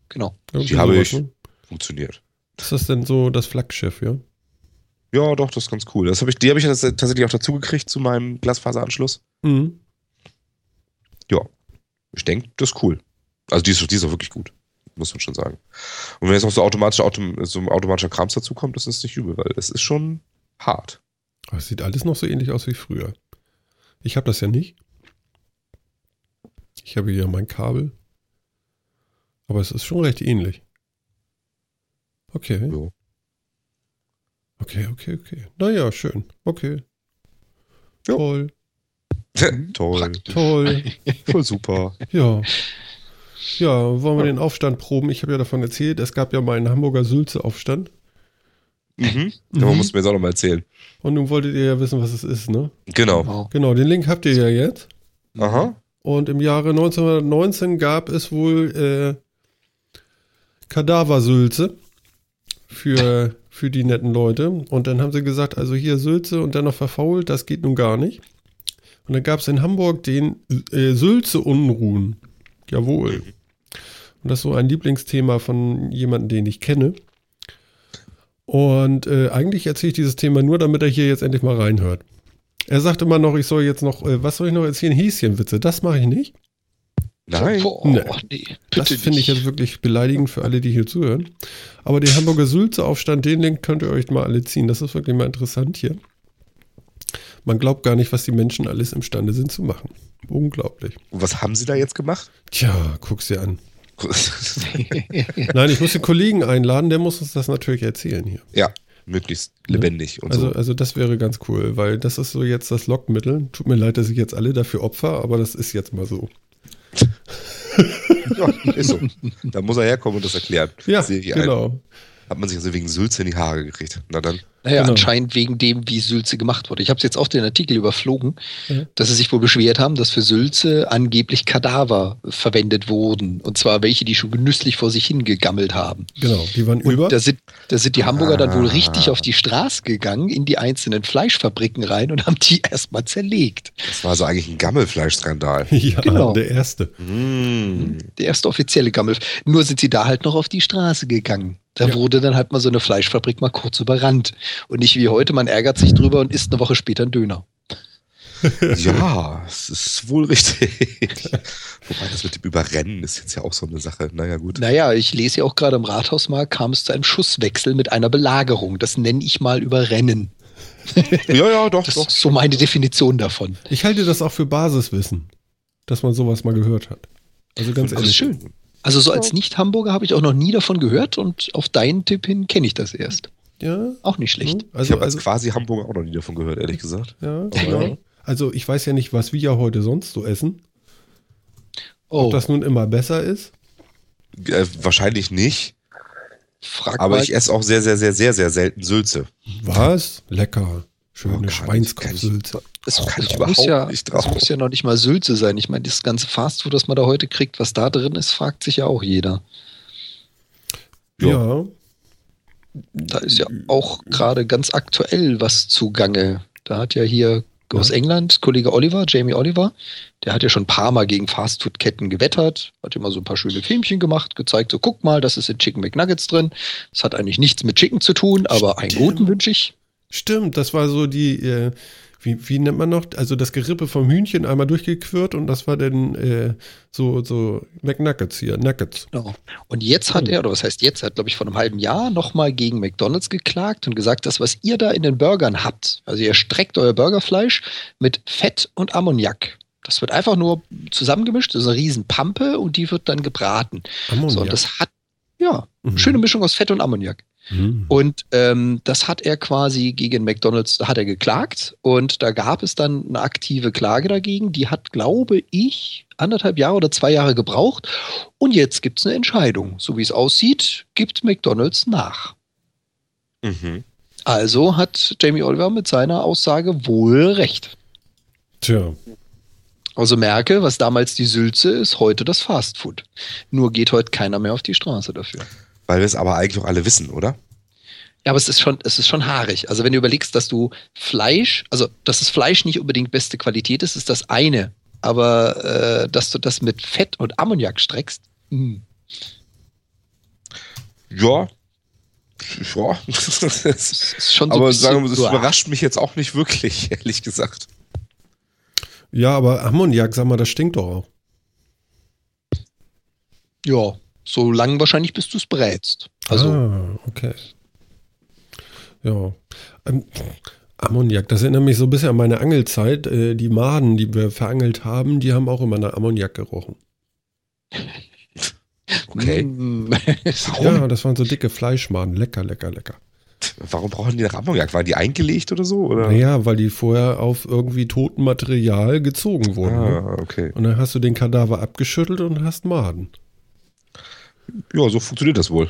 genau. Irgendwie Die habe ich. Ne? Funktioniert. Ist das denn so das Flaggschiff, ja? Ja, doch, das ist ganz cool. Das hab ich, die habe ich tatsächlich auch dazu gekriegt zu meinem Glasfaseranschluss. Mhm. Ja, ich denke, das ist cool. Also die ist, die ist auch wirklich gut, muss man schon sagen. Und wenn jetzt noch so, automatische, Autom so ein automatischer Krams dazu kommt, das ist nicht übel, weil es ist schon hart. Aber es sieht alles noch so ähnlich aus wie früher. Ich habe das ja nicht. Ich habe hier mein Kabel. Aber es ist schon recht ähnlich. Okay. Ja. Okay, okay, okay. Naja, schön. Okay. Ja. Toll. Toll. Praktisch. Toll. Voll super. Ja. Ja, wollen wir den Aufstand proben? Ich habe ja davon erzählt, es gab ja mal einen Hamburger Sülze-Aufstand. Mhm. Aber Mhm. musst du mir jetzt auch nochmal erzählen. Und nun wolltet ihr ja wissen, was es ist, ne? Genau. Wow. Genau, den Link habt ihr ja jetzt. Aha. Und im Jahre 1919 gab es wohl äh, Kadaversülze für, für die netten Leute. Und dann haben sie gesagt, also hier Sülze und dann noch verfault, das geht nun gar nicht. Und dann gab es in Hamburg den äh, Sülze-Unruhen. Jawohl. Und das ist so ein Lieblingsthema von jemandem, den ich kenne. Und äh, eigentlich erzähle ich dieses Thema nur, damit er hier jetzt endlich mal reinhört. Er sagt immer noch, ich soll jetzt noch, äh, was soll ich noch erzählen? Häschenwitze. Das mache ich nicht. Nein. Boah, Nee. nee, Das finde ich jetzt wirklich beleidigend für alle, die hier zuhören. Aber den Hamburger Sülze-Aufstand, den Link könnt ihr euch mal alle ziehen. Das ist wirklich mal interessant hier. Man glaubt gar nicht, was die Menschen alles imstande sind zu machen. Unglaublich. Und was haben sie da jetzt gemacht? Tja, guck's dir an. Nein, ich muss den Kollegen einladen, der muss uns das natürlich erzählen hier. ja, möglichst lebendig und Also, so. also das wäre ganz cool, weil das ist so jetzt das Lockmittel. Tut mir leid, dass ich jetzt alle dafür opfer, aber das ist jetzt mal so. Ja, ist so. Da muss er herkommen und das erklären. Ja, ich ein. Hat man sich also wegen Sülze in die Haare gekriegt. Na dann. Naja, Genau. anscheinend wegen dem, wie Sülze gemacht wurde. Ich habe jetzt auch den Artikel überflogen, Ja. dass sie sich wohl beschwert haben, dass für Sülze angeblich Kadaver verwendet wurden. Und zwar welche, die schon genüsslich vor sich hingegammelt haben. Genau, die waren Und über. da sind, da sind die Hamburger dann wohl Ah. richtig auf die Straße gegangen, in die einzelnen Fleischfabriken rein und haben die erstmal zerlegt. Das war so eigentlich ein Gammelfleischskandal. ja, Genau. der erste. Mm. Der erste offizielle Gammel. Nur sind sie da halt noch auf die Straße gegangen. Da Ja. wurde dann halt mal so eine Fleischfabrik mal kurz überrannt. Und nicht wie heute, man ärgert sich drüber und isst eine Woche später einen Döner. Ja, es ist wohl richtig. Wobei das mit dem Überrennen ist jetzt ja auch so eine Sache. Naja, gut. Naja, ich lese ja auch gerade im Rathausmarkt, kam es zu einem Schusswechsel mit einer Belagerung. Das nenne ich mal Überrennen. Ja, ja, doch, Das doch. ist so meine Definition davon. Ich halte das auch für Basiswissen, dass man sowas mal gehört hat. Also ganz Das ehrlich. ist schön. Also so als Nicht-Hamburger habe ich auch noch nie davon gehört und auf deinen Tipp hin kenne ich das erst. Ja. Auch nicht schlecht. hm, ich Also, habe als also, quasi Hamburger auch noch nie davon gehört, ehrlich gesagt. ja, Aber ja. ja. also ich weiß ja nicht, was wir heute sonst so essen. Oh, Ob das nun immer besser ist. Äh, wahrscheinlich nicht. frag Aber mal. ich esse auch sehr, sehr, sehr, sehr, sehr selten Sülze. Was? Lecker. Oh, Schöne ich- Schweinskopfsülze. Es, kann ich überhaupt muss ja, nicht Es drauf. muss ja noch nicht mal Sülze sein. Ich meine, das ganze Fastfood, das man da heute kriegt, was da drin ist, fragt sich ja auch jeder. Ja. Ja. Da ist ja auch gerade ganz aktuell was zugange. Da hat ja hier aus Ja. England Kollege Oliver, Jamie Oliver, der hat ja schon ein paar Mal gegen Fastfood-Ketten gewettert, hat immer so ein paar schöne Filmchen gemacht, gezeigt, so guck mal, das ist in Chicken McNuggets drin. Das hat eigentlich nichts mit Chicken zu tun, aber einen Stimmt. guten wünsche ich. Stimmt, das war so die, äh, wie, wie nennt man noch? Also das Gerippe vom Hühnchen einmal durchgequirlt und das war dann äh, so, so McNuggets hier, Nuggets. Genau. Und jetzt hat er, oder was heißt jetzt, er hat, glaube ich, vor einem halben Jahr nochmal gegen McDonalds geklagt und gesagt, das, was ihr da in den Burgern habt, also ihr streckt euer Burgerfleisch mit Fett und Ammoniak. Das wird einfach nur zusammengemischt, das ist eine riesen Pampe und die wird dann gebraten. Ammoniak. So, und das hat, ja, Mhm. schöne Mischung aus Fett und Ammoniak. Mhm. Und ähm, das hat er quasi gegen McDonalds, hat er geklagt und da gab es dann eine aktive Klage dagegen. Die hat, glaube ich, anderthalb Jahre oder zwei Jahre gebraucht. Und jetzt gibt es eine Entscheidung. So wie es aussieht, gibt McDonalds nach. Mhm. Also hat Jamie Oliver mit seiner Aussage wohl recht. Tja. Also merke, was damals die Sülze ist, heute das Fastfood. Nur geht heute keiner mehr auf die Straße dafür. Weil wir es aber eigentlich auch alle wissen, oder? Ja, aber es ist schon, es ist schon haarig. Also wenn du überlegst, dass du Fleisch, also dass das Fleisch nicht unbedingt beste Qualität ist, ist das eine. Aber äh, dass du das mit Fett und Ammoniak streckst, hm. Ja. Ja. das ist schon so aber sagen wir, das überrascht mich jetzt auch nicht wirklich, ehrlich gesagt. Ja, aber Ammoniak, sag mal, das stinkt doch auch. Ja, so lang wahrscheinlich, bis du es brätst. Also Ah, okay. Ja. Ähm, Ammoniak, das erinnert mich so ein bisschen an meine Angelzeit. Äh, die Maden, die wir verangelt haben, die haben auch immer nach Ammoniak gerochen. Okay. mm, Ja, das waren so dicke Fleischmaden. Lecker, lecker, lecker. Warum brauchen die nach Ammoniak? Waren die eingelegt oder so? Oder? Naja, weil die vorher auf irgendwie totem Material gezogen wurden. Ne? Ah, okay. Und dann hast du den Kadaver abgeschüttelt und hast Maden. Ja, so funktioniert das wohl.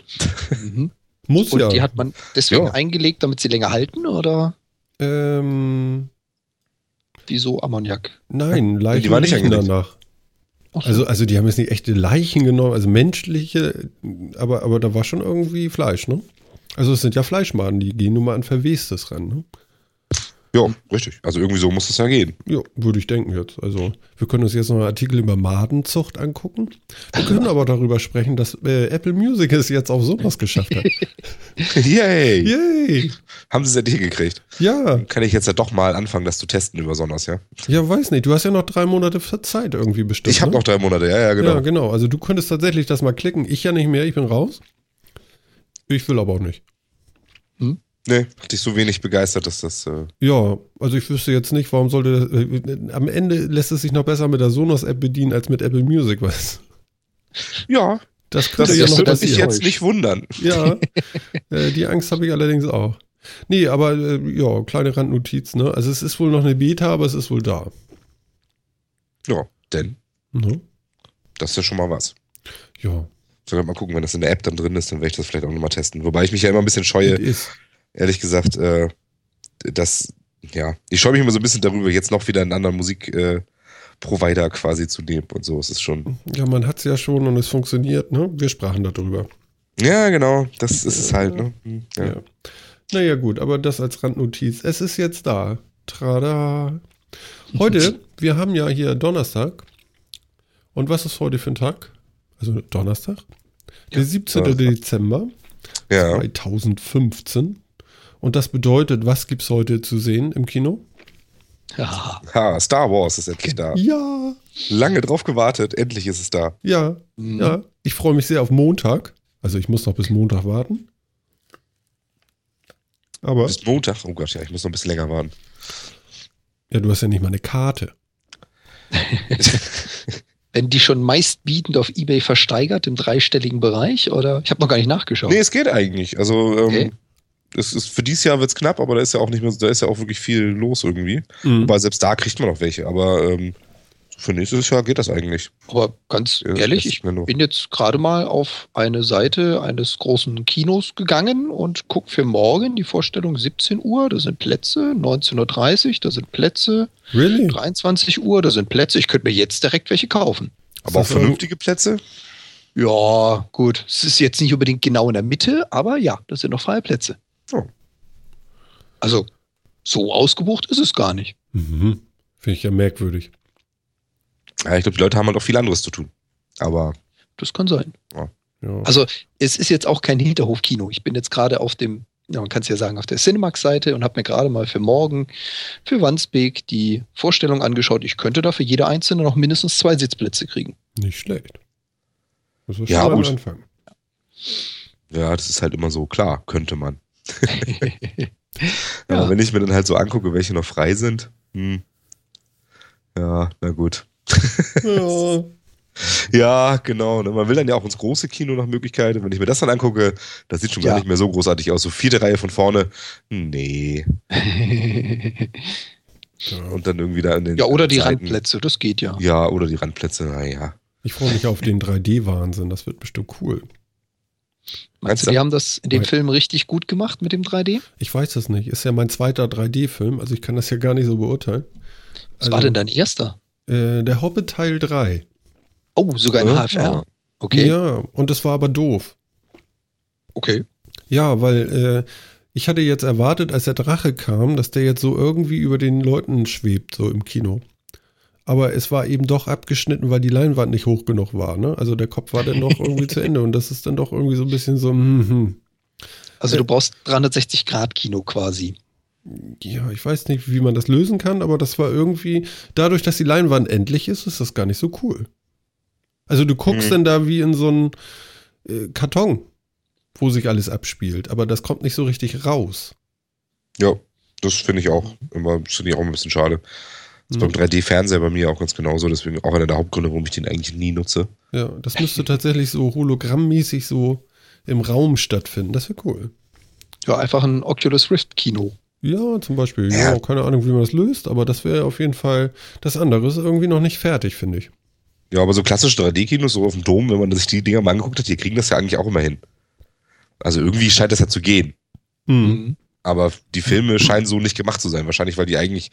mhm. Muss Und ja. die hat man deswegen Ja. eingelegt, damit sie länger halten oder ähm, wieso Ammoniak? nein, Leichen Die waren nicht riechen angelegt. danach. Ach so. Also, also die haben jetzt nicht echte Leichen genommen, also menschliche, aber, aber da war schon irgendwie Fleisch, ne? Also es sind ja Fleischmaden, die gehen nun mal an Verwestes ran, ne? Ja, richtig. Also irgendwie so muss es ja gehen. Ja, würde ich denken jetzt. Also wir können uns jetzt noch einen Artikel über Madenzucht angucken. Wir können aber darüber sprechen, dass äh, Apple Music es jetzt auf sowas geschafft hat. Yay! Yay! Haben sie es endlich hingekriegt. Ja, Kann ich jetzt ja doch mal anfangen, das zu testen über Sonners, ja? ja, weiß nicht. Du hast ja noch drei Monate Zeit irgendwie bestimmt. Ich habe ne? noch drei Monate, ja, ja, genau. Ja, genau. Also du könntest tatsächlich das mal klicken. Ich ja nicht mehr, ich bin raus. Ich will aber auch nicht. Nee, hat dich so wenig begeistert, dass das. Äh, Ja, also ich wüsste jetzt nicht, warum sollte das, äh, am Ende lässt es sich noch besser mit der Sonos-App bedienen als mit Apple Music, was? ja, Das könnte das, ja das noch würde mich jetzt nicht wundern. Ja, äh, die Angst habe ich allerdings auch. Nee, aber äh, ja, kleine Randnotiz, ne? Also es ist wohl noch eine Beta, aber es ist wohl da. Ja, denn. Ne? Das ist ja schon mal was. Ja, Soll mal gucken, wenn das in der App dann drin ist, dann werde ich das vielleicht auch nochmal testen. Wobei ich mich ja immer ein bisschen scheue, it is. Ehrlich gesagt, äh, dass, ja, ich scheue mich immer so ein bisschen darüber, jetzt noch wieder einen anderen Musikprovider äh, quasi zu nehmen und so. Es ist schon. Ja, man hat es ja schon und es funktioniert, ne? Wir sprachen darüber. Ja, genau, das ist es halt, ne? Hm, Ja. Ja. Naja, gut, aber das als Randnotiz. Es ist jetzt da. Trada. Heute, wir haben ja hier Donnerstag. Und was ist heute für ein Tag? Also Donnerstag? Der 17. Donnerstag. Dezember ja. 2015. Und das bedeutet, was gibt's heute zu sehen im Kino? Ja. Ha, Star Wars ist endlich da. Ja, Lange drauf gewartet, endlich ist es da. ja, Mhm. ja. Ich freue mich sehr auf Montag. Also ich muss noch bis Montag warten. Aber, Bis Montag, oh Gott, ja, ich muss noch ein bisschen länger warten. ja, du hast ja nicht mal eine Karte. Wenn die schon meistbietend auf Ebay versteigert im dreistelligen Bereich oder ich habe noch gar nicht nachgeschaut. Nee, es geht eigentlich. Also, ähm, Okay. Es ist, für dieses Jahr wird's knapp, aber da ist ja auch nicht mehr, da ist ja auch wirklich viel los irgendwie. Mhm. Wobei selbst da kriegt man noch welche, aber ähm, für nächstes Jahr geht das eigentlich. Aber ganz Ja, ehrlich, das ich bin jetzt gerade mal auf eine Seite eines großen Kinos gegangen und guck für morgen die Vorstellung 17 Uhr, da sind Plätze, 19.30 Uhr, da sind Plätze, Really? 23 Uhr, da sind Plätze. Ich könnte mir jetzt direkt welche kaufen. Aber auch das vernünftige Plätze? Ja, gut. Es ist jetzt nicht unbedingt genau in der Mitte, aber ja, das sind noch freie Plätze. Oh. Also, so ausgebucht ist es gar nicht. Mhm. Finde ich ja merkwürdig. Ja, ich glaube, die Leute haben halt auch viel anderes zu tun. Aber Das kann sein. Ja. Also, es ist jetzt auch kein Hinterhofkino. Ich bin jetzt gerade auf dem, ja, man kann es ja sagen, auf der Cinemax-Seite und habe mir gerade mal für morgen für Wandsbek die Vorstellung angeschaut. Ich könnte da für jede einzelne noch mindestens zwei Sitzplätze kriegen. Nicht schlecht. Das ist Ja, schon mal gut. Anfang. ja, das ist halt immer so, klar, könnte man. Ja. Aber wenn ich mir dann halt so angucke, welche noch frei sind, hm, ja, na gut. Ja. Ja, genau. Ne? Man will dann ja auch ins große Kino nach Möglichkeit. Und wenn ich mir das dann angucke, das sieht schon Ja. gar nicht mehr so großartig aus. So vierte Reihe von vorne, nee. ja. Und dann irgendwie da in den ja, oder die Seiten. Randplätze, das geht ja. Ja, oder die Randplätze, naja. Ich freue mich auf den 3D-Wahnsinn. Das wird bestimmt cool. Meinst du, die haben das in dem Nein. Film richtig gut gemacht mit dem 3D? Ich weiß es nicht. Ist ja mein zweiter 3D-Film, also ich kann das ja gar nicht so beurteilen. Was war denn dein erster? Äh, der Hobbit Teil 3. Oh, sogar in Ja. HFR. Okay, Ja, und das war aber doof. okay. Ja, weil äh, ich hatte jetzt erwartet, als der Drache kam, dass der jetzt so irgendwie über den Leuten schwebt, so im Kino. Aber es war eben doch abgeschnitten, weil die Leinwand nicht hoch genug war. Ne? Also der Kopf war dann doch irgendwie zu Ende und das ist dann doch irgendwie so ein bisschen so, hm, hm. Also Äh. du brauchst 360-Grad-Kino quasi. ja, ich weiß nicht, wie man das lösen kann, aber das war irgendwie, dadurch, dass die Leinwand endlich ist, ist das gar nicht so cool. Also du guckst Hm. dann da wie in so einen äh, Karton, wo sich alles abspielt, aber das kommt nicht so richtig raus. Ja, das finde ich auch immer, das finde ich auch ein bisschen schade. Das ist Mhm. beim 3D-Fernseher bei mir auch ganz genauso, deswegen auch einer der Hauptgründe, warum ich den eigentlich nie nutze. Ja, das müsste tatsächlich so hologrammmäßig so im Raum stattfinden. Das wäre cool. Ja, einfach ein Oculus Rift-Kino. Ja, zum Beispiel. Ja. Ja. keine Ahnung, wie man das löst, aber das wäre auf jeden Fall das andere ist irgendwie noch nicht fertig, finde ich. Ja, aber so klassische 3D-Kinos, so auf dem Dom, wenn man sich die Dinger mal angeguckt hat, die kriegen das ja eigentlich auch immer hin. Also irgendwie scheint das ja zu gehen. Hm. Mhm. Aber die Filme scheinen so nicht gemacht zu sein. Wahrscheinlich, weil die eigentlich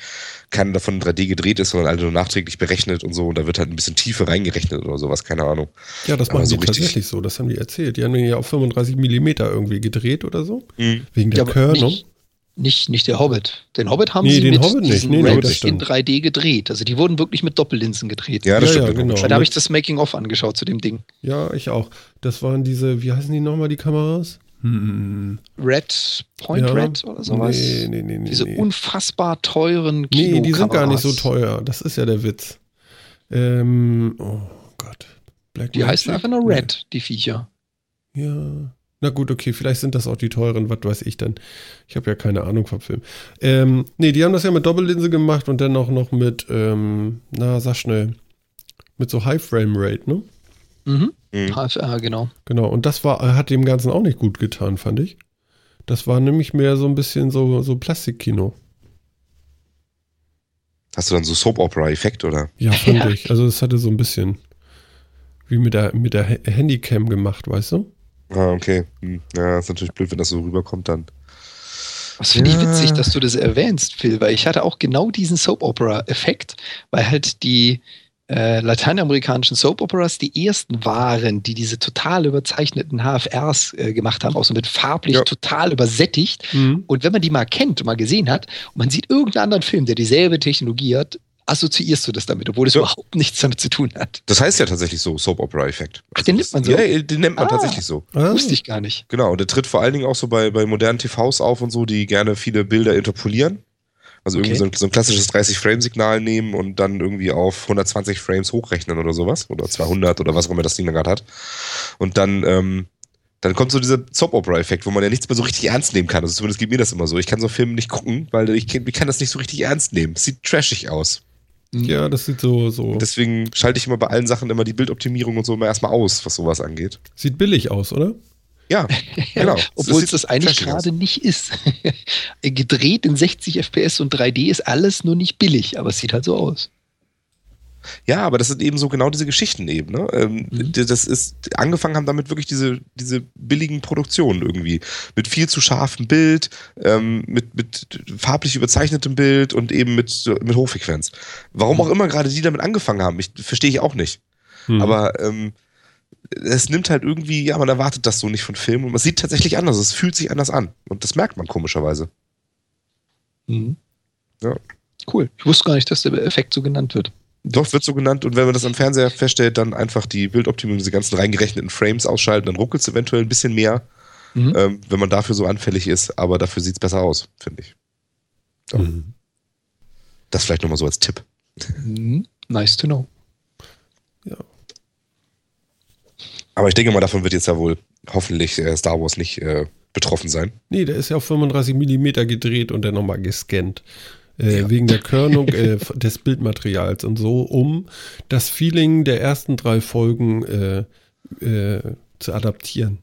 keiner davon in 3D gedreht ist, sondern alle nur nachträglich berechnet und so. Und da wird halt ein bisschen Tiefe reingerechnet oder sowas, keine Ahnung. Ja, das machen so die richtig- tatsächlich so. Das haben die erzählt. Die haben den ja auf 35 Millimeter irgendwie gedreht oder so. Wegen der Ja, Körnung. nicht, nicht, der Hobbit. Den Hobbit haben Nee, sie den mit Hobbit nicht. diesen Nee, das in stimmt. 3D gedreht. Also die wurden wirklich mit Doppellinsen gedreht. Ja, das Ja, stimmt. ja, genau. genau. Da habe ich das Making-of angeschaut zu dem Ding. Ja, ich auch. Das waren diese, wie heißen die nochmal, die Kameras? Hm. Red, Point Ja. Red oder sowas. Nee, nee, nee, nee. Diese nee. unfassbar teuren Nee, die sind gar nicht so Kinokameras. teuer. Das ist ja der Witz. Ähm, oh Gott. Black Die heißen Magic? einfach nur Nee. Red, die Viecher. Ja. Na gut, okay, vielleicht sind das auch die teuren, was weiß ich denn. Ich habe ja keine Ahnung vom Film. Ähm, nee, die haben das ja mit Doppellinse gemacht und dann auch noch mit, ähm, na, sag schnell, mit so High Frame Rate, ne? Mhm. Mhm. HFR, genau. Genau, und das war, hat dem Ganzen auch nicht gut getan, fand ich. Das war nämlich mehr so ein bisschen so, so Plastikkino. Hast du dann so Soap-Opera-Effekt oder? Ja, fand Ja. ich. Also es hatte so ein bisschen wie mit der, mit der Ha- Handycam gemacht, weißt du? Ah, okay. Hm. Ja, ist natürlich blöd, wenn das so rüberkommt dann. Das finde ich Ja. witzig, dass du das erwähnst, Phil, weil ich hatte auch genau diesen Soap-Opera-Effekt, weil halt die äh, lateinamerikanischen Soap-Operas die ersten waren, die diese total überzeichneten HFRs äh, gemacht haben, auch so mit farblich Ja. total übersättigt. Mhm. Und wenn man die mal kennt und mal gesehen hat und man sieht irgendeinen anderen Film, der dieselbe Technologie hat, assoziierst du das damit, obwohl es Ja. überhaupt nichts damit zu tun hat. Das heißt ja tatsächlich so, Soap-Opera-Effekt. Ach, den nimmt man so? Ja, den nennt man Ah. tatsächlich so. Ah, Wusste ich gar nicht. Genau, und der tritt vor allen Dingen auch so bei, bei modernen TVs auf und so, die gerne viele Bilder interpolieren. Also irgendwie Okay. so, ein, so ein klassisches 30-Frame-Signal nehmen und dann irgendwie auf 120 Frames hochrechnen oder sowas. Oder 200 oder was auch immer das Ding da gerade hat. Und dann, ähm, dann kommt so dieser Soap-Opera-Effekt, wo man ja nichts mehr so richtig ernst nehmen kann. Also zumindest geht mir das immer so. Ich kann so Filme nicht gucken, weil ich, kann- ich kann das nicht so richtig ernst nehmen. Es sieht trashig aus. ja, das sieht so, so. Deswegen schalte ich immer bei allen Sachen immer die Bildoptimierung und so immer erstmal aus, was sowas angeht. Sieht billig aus, oder? Ja, genau. Obwohl es das eigentlich aus. gerade nicht ist. Gedreht in 60 FPS und 3D ist alles nur nicht billig, aber es sieht halt so aus. Ja, aber das sind eben so genau diese Geschichten eben. Ne? Ähm, Mhm. Das ist angefangen haben damit wirklich diese diese billigen Produktionen irgendwie mit viel zu scharfem Bild, ähm, mit mit farblich überzeichnetem Bild und eben mit mit Hochfrequenz. Warum auch immer gerade die damit angefangen haben, ich verstehe ich auch nicht. Hm. Aber ähm, es nimmt halt irgendwie, ja, man erwartet das so nicht von Filmen und man sieht tatsächlich anders. Es fühlt sich anders an und das merkt man komischerweise. Mhm. Ja. Cool. Ich wusste gar nicht, dass der Effekt so genannt wird. Doch, wird so genannt. Und wenn man das am Fernseher feststellt, dann einfach die Bildoptimierung, diese ganzen reingerechneten Frames ausschalten, dann ruckelt es eventuell ein bisschen mehr, Mhm. ähm, wenn man dafür so anfällig ist. Aber dafür sieht es besser aus, finde ich. ja. Mhm. Das vielleicht nochmal so als Tipp. Mhm. Nice to know. Ja. Aber ich denke mal, davon wird jetzt ja wohl hoffentlich äh, Star Wars nicht äh, betroffen sein. Nee, der ist ja auf 35 Millimeter gedreht und dann nochmal gescannt. Äh, Wegen der Körnung äh, des Bildmaterials und so, um das Feeling der ersten drei Folgen äh, äh, zu adaptieren.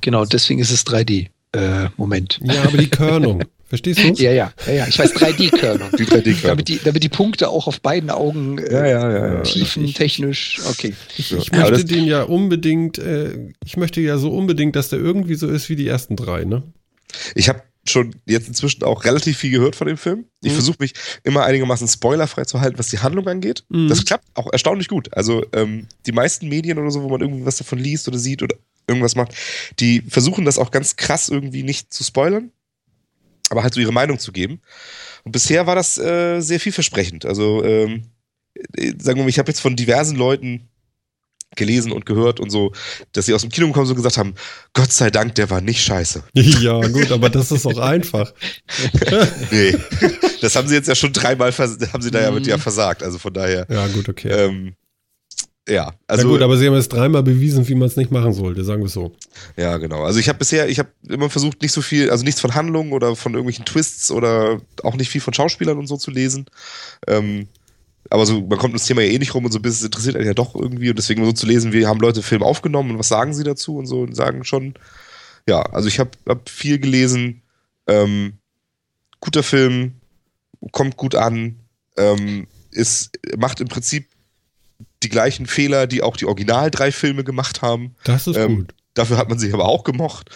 Genau, deswegen ist es 3D. Äh, Moment. Ja, aber die Körnung. Verstehst du? Ja, ja, ja, ja. Ich weiß 3D-Körnung. Die 3D-Körnung. damit, die, damit die Punkte auch auf beiden Augen äh, Ja, ja, ja, ja. tiefentechnisch. Okay. Ich, Ja. ich Aber möchte den ja unbedingt, äh, ich möchte ja so unbedingt, dass der irgendwie so ist wie die ersten drei, ne? Ich habe schon jetzt inzwischen auch relativ viel gehört von dem Film. Ich Mhm. versuche mich immer einigermaßen spoilerfrei zu halten, was die Handlung angeht. Mhm. Das klappt auch erstaunlich gut. Also ähm, die meisten Medien oder so, wo man irgendwie was davon liest oder sieht oder irgendwas macht, die versuchen das auch ganz krass irgendwie nicht zu spoilern, aber halt so ihre Meinung zu geben. Und bisher war das äh, sehr vielversprechend. Also ähm, äh, sagen wir mal, ich habe jetzt von diversen Leuten gelesen und gehört und so, dass sie aus dem Kino gekommen sind und gesagt haben, Gott sei Dank, der war nicht scheiße. Ja, gut, aber das ist auch einfach. Nee, das haben sie jetzt ja schon dreimal, haben sie da ja mit Mhm. ja versagt. Also von daher, Ja, gut, okay. ähm, ja, Na also gut, aber sie haben jetzt dreimal bewiesen, wie man es nicht machen sollte, sagen wir es so. ja, genau. Also ich habe bisher, ich habe immer versucht, nicht so viel, also nichts von Handlungen oder von irgendwelchen Twists oder auch nicht viel von Schauspielern und so zu lesen. Ähm, aber so, man kommt ums Thema ja eh nicht rum und so ein bisschen interessiert einen ja doch irgendwie und deswegen so zu lesen, wie haben Leute Film aufgenommen und was sagen sie dazu und so und sagen schon, ja, also ich habe hab viel gelesen, ähm, guter Film, kommt gut an, ähm, ist, macht im Prinzip die gleichen Fehler, die auch die Original drei Filme gemacht haben. Das ist Ähm, gut. Dafür hat man sich aber auch gemocht.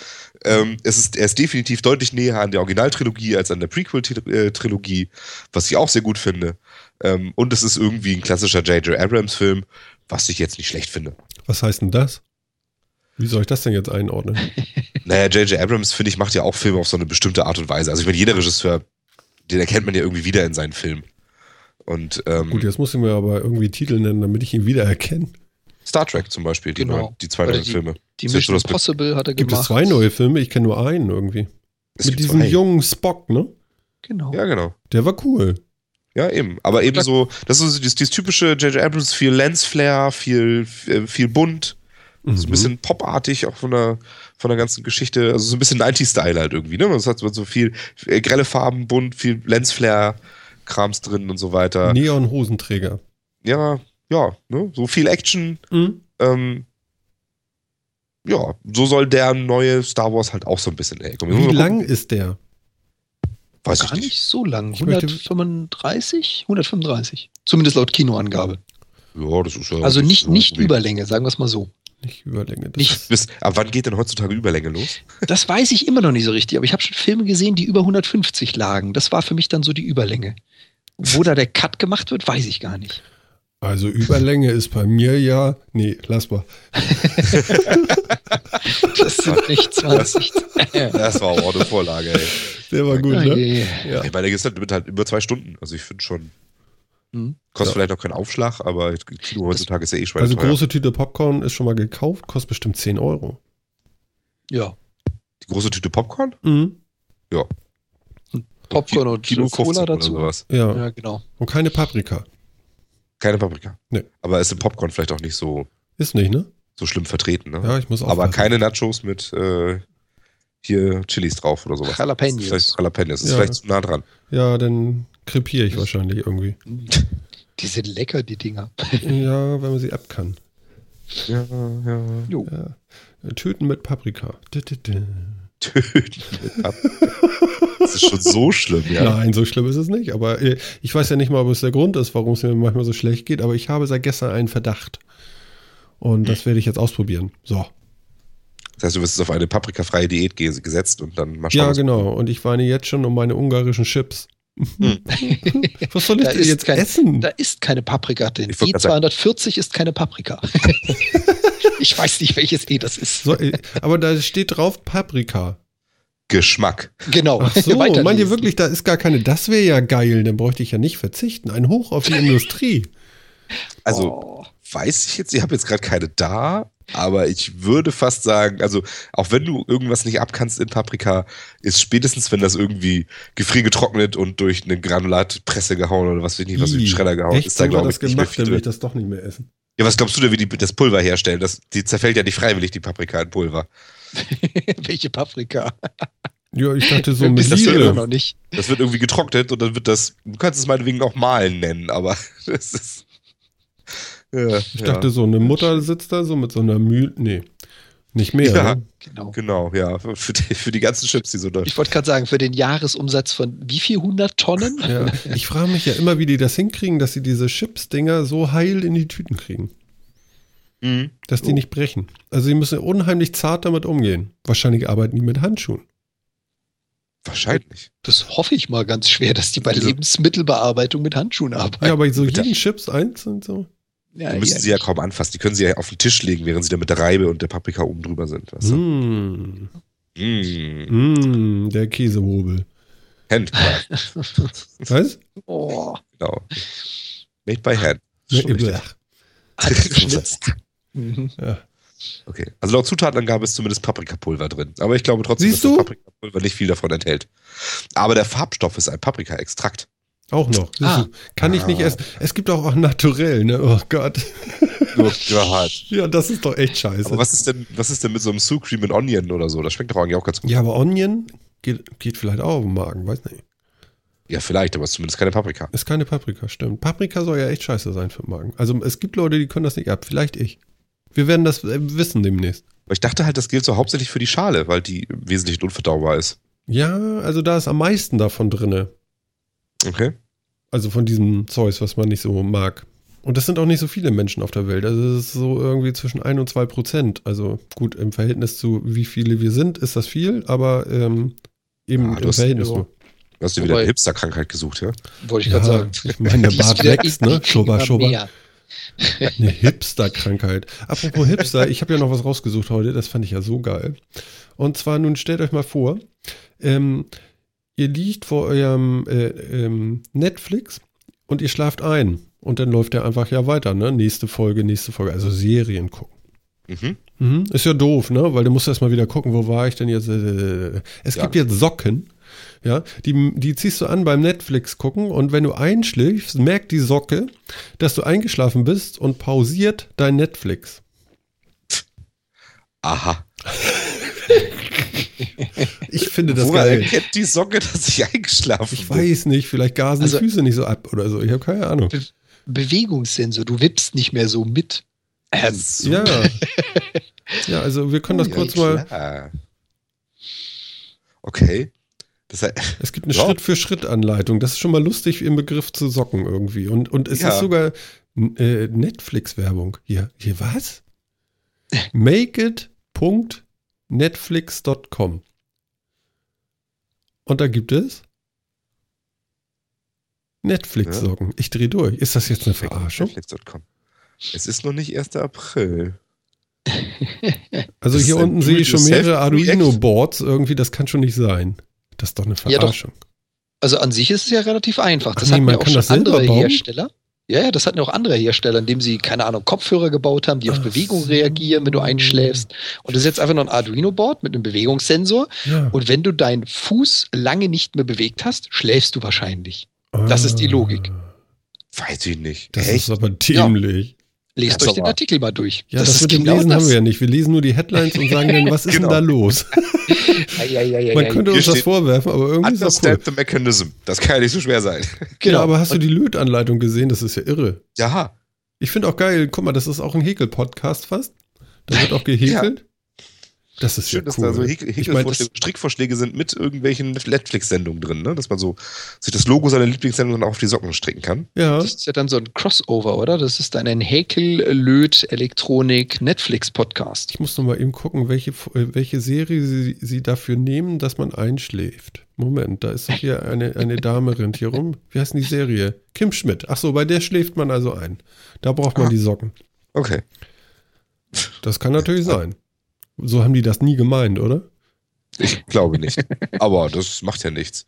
Ähm, es ist, er ist definitiv deutlich näher an der Originaltrilogie als an der Prequel-Trilogie, was ich auch sehr gut finde. Ähm, und es ist irgendwie ein klassischer J.J. Abrams-Film, was ich jetzt nicht schlecht finde. Was heißt denn das? Wie soll ich das denn jetzt einordnen? Naja, J.J. Abrams, finde ich, macht ja auch Filme auf so eine bestimmte Art und Weise. Also ich meine, jeder Regisseur, den erkennt man ja irgendwie wieder in seinen Filmen. Und ähm, Gut, jetzt muss ich mir aber irgendwie Titel nennen, damit ich ihn wiedererkenne. Star Trek zum Beispiel, die, Genau. neuen, die zwei Oder neuen die- Filme. Die Mission das Impossible hat er Gibt gemacht. es zwei neue Filme? Ich kenne nur einen irgendwie. Es Mit gibt diesem zwei. jungen Spock, ne? Genau. Ja, genau. Der war cool. Ja, eben. Aber eben so, das ist so dieses, dieses typische J.J. Abrams, viel Lensflare, viel, äh, viel bunt, so ein Mhm. bisschen popartig auch von der, von der ganzen Geschichte. Also so ein bisschen 90-Style halt irgendwie, ne? Es hat so viel äh, grelle Farben, bunt, viel Lensflare-Krams drin und so weiter. Neon-Hosenträger. Ja, ja, ne? So viel Action. Mhm. Ähm, ja, so soll der neue Star Wars halt auch so ein bisschen ey, Wie lang ist der? Weiß ich Gar nicht. nicht so lang. Ich möchte- 135? 135. Zumindest laut Kinoangabe. Ja, das ist ja. Also nicht, so nicht Überlänge, sagen wir es mal so. Nicht Überlänge. Das Nicht, Bis, ab wann geht denn heutzutage Überlänge los? das weiß ich immer noch nicht so richtig, aber ich habe schon Filme gesehen, die über 150 lagen. Das war für mich dann so die Überlänge. Wo da der Cut gemacht wird, weiß ich gar nicht. Also Überlänge ist bei mir ja. Nee, lass mal. Das sind nicht 20. Das war auch eine Vorlage, ey. Der war gut, Oh ne? je. Ja. Ich meine, der ist halt mit halt über zwei Stunden. Also ich finde schon. Hm. Kostet Ja. vielleicht auch keinen Aufschlag, aber Kino heutzutage ist ja eh schwer. Also teuer. große Tüte Popcorn ist schon mal gekauft, kostet bestimmt 10 Euro. Ja. Die große Tüte Popcorn? Mhm. Popcorn und Kilo Cola 15 oder dazu. sowas. Ja. Ja, genau. Und keine Paprika. Keine Paprika. Nee. Aber ist im Popcorn vielleicht auch nicht so, Ist nicht, ne? so schlimm vertreten, ne? Ja, ich muss auch. aber keine Nachos mit äh, hier Chilis drauf oder sowas. Jalapenos. Vielleicht Jalapenos. Ist Ja. vielleicht zu nah dran. Ja, dann krepiere ich wahrscheinlich irgendwie. Die sind lecker, die Dinger. Ja, wenn man sie ab kann. Ja, ja. Jo. Ja. Töten mit Paprika. Töten mit Paprika. Das ist schon so schlimm, ja. Nein, so schlimm ist es nicht. Aber äh, ich weiß ja nicht mal, ob es der Grund ist, warum es mir manchmal so schlecht geht. Aber ich habe seit gestern einen Verdacht. Und das werde ich jetzt ausprobieren. So. Das heißt, du wirst jetzt auf eine paprikafreie Diät ge- gesetzt und dann mal schauen. Ja, genau. Und ich weine jetzt schon um meine ungarischen Chips. Was soll ich Da denn ist jetzt kein- essen? Da ist keine Paprika drin. Ich wollt grad sagen- E240 ist keine Paprika. ich weiß nicht, welches E das ist. So, äh, aber da steht drauf Paprika. Geschmack. Genau. Ach so, meint ihr wirklich, da ist gar keine, das wäre ja geil, dann bräuchte ich ja nicht verzichten. Ein Hoch auf die Industrie. Also, Oh. weiß ich jetzt, ich habe jetzt gerade keine da, aber ich würde fast sagen, also auch wenn du irgendwas nicht abkannst in Paprika, ist spätestens, wenn das irgendwie gefriergetrocknet und durch eine Granulatpresse gehauen oder was weiß ich nicht, was durch den Ih, Schredder gehauen, Echt, ist da glaube das ich nicht mehr gemacht, viel dann will ich das doch nicht mehr essen. Ja, was glaubst du denn, wie die das Pulver herstellen? Das, die zerfällt ja nicht freiwillig, die Paprika in Pulver. Welche Paprika? Ja, ich dachte so mit wissen das ja immer Liebe. noch nicht. Das wird irgendwie getrocknet und dann wird das, du kannst es meinetwegen auch malen nennen, aber das ist. Ja, Ich dachte so, eine Mutter sitzt da so mit so einer Mühle. Nee, nicht mehr. Ja. Ne? Genau. Genau, ja. Für die, für die ganzen Chips, die so da. Ich wollte gerade sagen, für den Jahresumsatz von wie viel 100 Tonnen? Ja. Ich frage mich ja immer, wie die das hinkriegen, dass sie diese Chips-Dinger so heil in die Tüten kriegen. Mhm. Dass die nicht brechen. Also sie müssen unheimlich zart damit umgehen. Wahrscheinlich arbeiten die mit Handschuhen. Wahrscheinlich. Das hoffe ich mal ganz schwer, dass die bei Lebensmittelbearbeitung mit Handschuhen arbeiten. Ja, aber so jeden Chips einzeln so. Ja, Da müssen sie ja kaum anfassen. Die können sie ja auf den Tisch legen, während sie da mit der Reibe und der Paprika oben drüber sind. Weißt du? Mmh. Mm. Mmh, der Käsehobel. Handcraft, Was? Oh, genau. Made by hand. Geschnitzt. Mhm. Ja. Okay. Also laut Zutatenangabe ist zumindest Paprikapulver drin. Aber ich glaube trotzdem, Siehst dass du? das Paprikapulver nicht viel davon enthält. Aber der Farbstoff ist ein Paprika-Extrakt. Auch noch. Ah. Kann ich nicht Ah. essen. Es gibt auch, auch naturell, ne? Oh Gott. Nur gehört. Ja, das ist doch echt scheiße. Aber was ist denn, was ist denn mit so einem Sous Cream and Onion oder so? Das schmeckt doch eigentlich auch ganz gut. ja, aber Onion geht, geht vielleicht auch auf den Magen, weiß nicht. Ja, vielleicht, aber es ist zumindest keine Paprika. Ist keine Paprika, stimmt. Paprika soll ja echt scheiße sein für den Magen. Also es gibt Leute, die können das nicht ab. Vielleicht ich. Wir werden das äh, wissen demnächst. Aber ich dachte halt, das gilt so hauptsächlich für die Schale, weil die wesentlich unverdaubar ist. Ja, also da ist am meisten davon drinne. Okay. Also von diesem Zeus, was man nicht so mag. Und das sind auch nicht so viele Menschen auf der Welt. Also es ist so irgendwie zwischen 1 und 2 Prozent. Also gut, im Verhältnis zu wie viele wir sind, ist das viel, aber ähm, eben du im hast- Verhältnis ja. nur. Du hast dir wieder eine Hipster-Krankheit gesucht, ja? Wollte ich Ja, gerade sagen. ich meine, der Bart wächst, ne? Schober. mehr. Eine Hipster-Krankheit. Apropos Hipster, ich habe ja noch was rausgesucht heute, das fand ich ja so geil. Und zwar, nun stellt euch mal vor, ähm, ihr liegt vor eurem äh, ähm, Netflix und ihr schlaft ein. Und dann läuft der einfach ja weiter, ne? Nächste Folge, nächste Folge, also Serien gucken. Mhm. Mhm. Ist ja doof, ne? Weil du musst erst mal wieder gucken, wo war ich denn jetzt? Äh, Es Ja. gibt jetzt Socken, ja, die, die ziehst du an beim Netflix gucken und wenn du einschläfst, merkt die Socke, dass du eingeschlafen bist und pausiert dein Netflix. Aha. Ich finde das Woran geil. erkennt die Socke, dass ich eingeschlafen Ich bin? weiß nicht, vielleicht gasen Also- die Füße nicht so ab oder so. Ich habe keine Ahnung. Bewegungssensor, du wippst nicht mehr so mit. Ähm, So. Ja. Ja, also wir können das Ja, kurz mal. klar. Okay. Das heißt, Es gibt eine Ja. Schritt-für-Schritt-Anleitung. Das ist schon mal lustig im Begriff zu Socken irgendwie. Und, und es Ja. ist sogar äh, Netflix-Werbung. Hier, hier was? Makeit.netflix.com. Und da gibt es Netflix-Socken. Ich drehe durch. Ist das jetzt eine Verarschung? Netflix.com. Es ist noch nicht 1. April. Also Das hier unten sehe ich schon mehrere. Arduino-Boards. Irgendwie, das kann schon nicht sein. Das ist doch eine Ja, doch. Verarschung. Also an sich ist es ja relativ einfach. Das Ach nee, man ja auch kann schon das selber andere bauen? Hersteller. Ja, ja, das hatten ja auch andere Hersteller, indem sie, keine Ahnung, Kopfhörer gebaut haben, die auf Ach Bewegung so. reagieren, wenn du einschläfst. Und das ist jetzt einfach nur ein Arduino-Board mit einem Bewegungssensor. Ja. Und wenn du deinen Fuß lange nicht mehr bewegt hast, schläfst du wahrscheinlich. das ist die Logik. Ah, Weiß ich nicht. Das Echt? ist aber dämlich. Lest Ja, euch den Artikel mal durch. Ja, das, ist mit dem genau Lesen haben das. wir ja nicht. Wir lesen nur die Headlines und sagen dann, was ist Genau. denn da los? Man könnte uns das vorwerfen, aber irgendwie ist das cool. The mechanism. Das kann ja nicht so schwer sein. Genau. Ja, aber hast du die Lötanleitung gesehen? Das ist ja irre. Ja. Ich finde auch geil, guck mal, das ist auch ein Häkel-Podcast fast. Da wird auch gehäkelt. Das ist Schön, ja dass cool. da so Häkel- ich mein, Strickvorschläge sind mit irgendwelchen Netflix-Sendungen drin, ne? Dass man so sich das Logo seiner Lieblingssendung dann auch auf die Socken stricken kann. ja, Das ist ja dann so ein Crossover, oder? Das ist dann ein Häkel-Löt-Elektronik-Netflix-Podcast. ich muss noch mal eben gucken, welche, äh, welche Serie sie, sie dafür nehmen, dass man einschläft. Moment, da ist doch hier eine, eine Dame rennt hier rum. Wie heißt denn die Serie? Kim Schmidt. Ach so, bei der schläft man also ein. Da braucht man Ah. die Socken. Okay. Das kann natürlich sein. So haben die das nie gemeint, oder? Ich glaube nicht. Aber das macht ja nichts.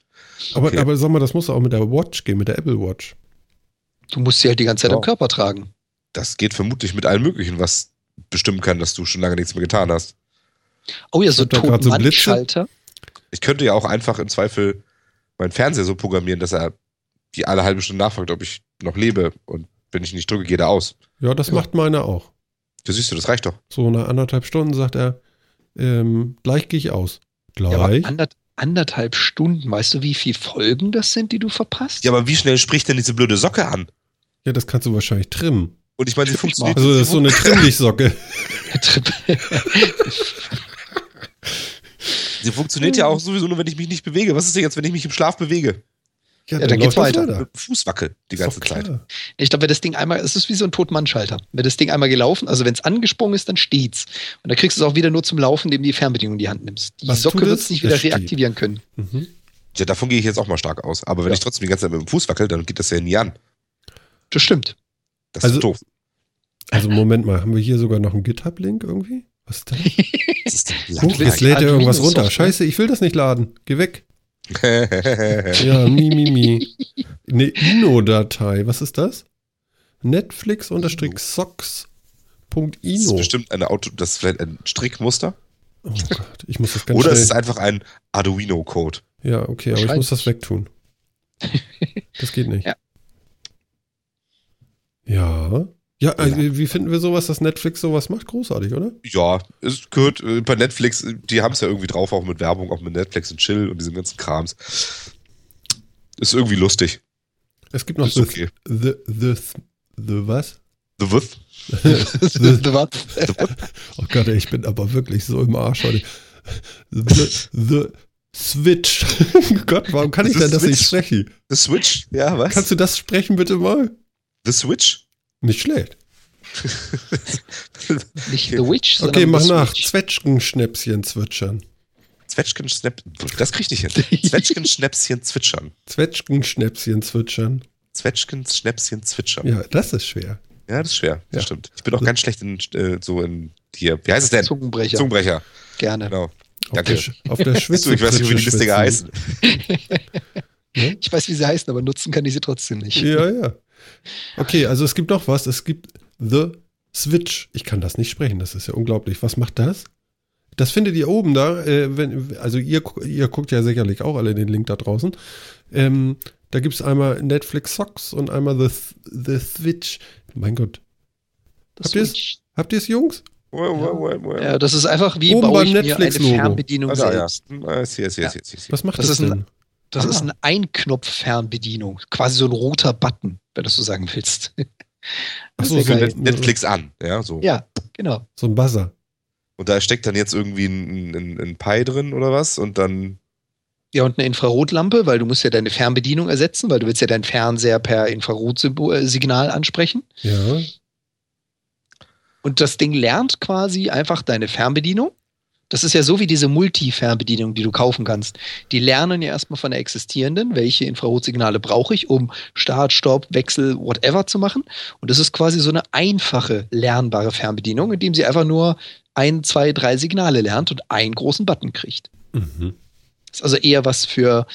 Aber, Okay. aber sag mal, das muss auch mit der Watch gehen, mit der Apple Watch. Du musst sie halt die ganze Zeit Ja. am Körper tragen. Das geht vermutlich mit allem Möglichen, was bestimmen kann, dass du schon lange nichts mehr getan hast. Oh ja, so grad so. Ich könnte ja auch einfach im Zweifel meinen Fernseher so programmieren, dass er die alle halbe Stunde nachfragt, ob ich noch lebe. Und wenn ich nicht drücke, geht er aus. Ja, das Ja. macht meiner auch. Du siehst du, das reicht doch. So nach anderthalb Stunden sagt er, ähm, gleich gehe ich aus. Ja, aber Gleich? andert, anderthalb Stunden, weißt du, wie viele Folgen das sind, die du verpasst? Ja, aber wie schnell spricht denn diese blöde Socke an? Ja, das kannst du wahrscheinlich trimmen. Und ich meine, sie funktioniert. Also das ist so eine Trimmlichsocke. Sie funktioniert ja auch sowieso nur, wenn ich mich nicht bewege. Was ist denn jetzt, wenn ich mich im Schlaf bewege? Ja, dann geht's weiter. Mit dem Fuß wackel die ganze Zeit. Ich glaube, wenn das Ding einmal, es ist wie so ein Totmannschalter. Wenn das Ding einmal gelaufen, also wenn es angesprungen ist, dann steht's. Und dann kriegst du es auch wieder nur zum Laufen, indem du die Fernbedienung in die Hand nimmst. Die Was Socke wird es? nicht wieder reaktivieren können. Mhm. Ja, davon gehe ich jetzt auch mal stark aus. Aber wenn Ja. ich trotzdem die ganze Zeit mit dem Fuß wackel, dann geht das ja nie an. Das stimmt. Das Also- ist doof. Also Moment mal, haben wir hier sogar noch einen GitHub-Link irgendwie? Was ist das? Das ist willst jetzt lädt er irgendwas runter. Scheiße, ich will das nicht laden. Geh weg. Das Ja, mi, mi, mi. Eine Ino-Datei. Was ist das? Netflix-socks.ino. ist bestimmt eine Auto, das ist vielleicht ein Strickmuster. Oh Gott, ich muss das ganz Oder es ist einfach ein Arduino-Code. Ja, okay, aber ich muss das wegtun. Das geht nicht. Ja. Ja. Ja, also wie finden wir sowas, dass Netflix sowas macht? Großartig, oder? Ja, es gehört äh, bei Netflix, äh, die haben es ja irgendwie drauf, auch mit Werbung, auch mit Netflix und Chill und diesem ganzen Krams. Ist irgendwie lustig. Es gibt noch Ist the, okay. the, the, the, was? The With? the, Was? oh Gott, ich bin aber wirklich so im Arsch heute. The, the Switch. Gott, warum kann ich The denn das nicht sprechen? The Switch? Ja, was? Kannst du das sprechen bitte mal? The Switch? Nicht schlecht. Nicht The Witch, Okay, sondern mach The nach. Zwetschgenschnäpschen zwitschern. Zwetschgen-Snap. Das krieg ich nicht hin. Zwetschgen-Schnäpschen zwitschern. Zwetschgenschnäpschen zwitschern. Zwetschgen-Schnäpschen zwitschern. Ja. Ja, das ist schwer. das ist schwer. Das Ja. stimmt. Ich bin auch ganz schlecht in äh, so in hier. Wie heißt es denn? Zungenbrecher. Zungenbrecher. Gerne. Genau. Auf Danke. der, Sch- auf der Schwitze. ich weiß nicht, wie die Listiger heißen. Ich weiß, wie sie heißen, aber nutzen kann ich sie trotzdem nicht. Ja, ja. Okay, also es gibt noch was. Es gibt The Switch. Ich kann das nicht sprechen. Das ist ja unglaublich. Was macht das? Das findet ihr oben da. Äh, wenn, also ihr, ihr guckt ja sicherlich auch alle den Link da draußen. Ähm, da gibt es einmal Netflix Socks und einmal The, The Switch. Mein Gott. Das Habt ihr's? Habt ihr es, Jungs? Well, well, well, well. Ja, das ist einfach wie Oben baue beim ich mir eine. Fernbedienung ja. selbst. Jetzt hier, jetzt hier. Was macht Das das, ist ein- denn? Das Ah. ist eine Einknopf-Fernbedienung. Quasi so ein roter Button, wenn du es so sagen willst. Ach so, Netflix an, ja, so. Ja, genau. so ein Buzzer. Und da steckt dann jetzt irgendwie ein, ein, ein Pi drin oder was und dann Ja, und eine Infrarotlampe, weil du musst ja deine Fernbedienung ersetzen, weil du willst ja deinen Fernseher per Infrarotsignal ansprechen. Ja. Und das Ding lernt quasi einfach deine Fernbedienung. Das ist ja so wie diese Multi-Fernbedienung, die du kaufen kannst. Die lernen ja erstmal von der existierenden, welche Infrarotsignale brauche ich, um Start, Stopp, Wechsel, whatever zu machen. Und das ist quasi so eine einfache, lernbare Fernbedienung, indem sie einfach nur ein, zwei, drei Signale lernt und einen großen Button kriegt. Mhm. Ist also eher was für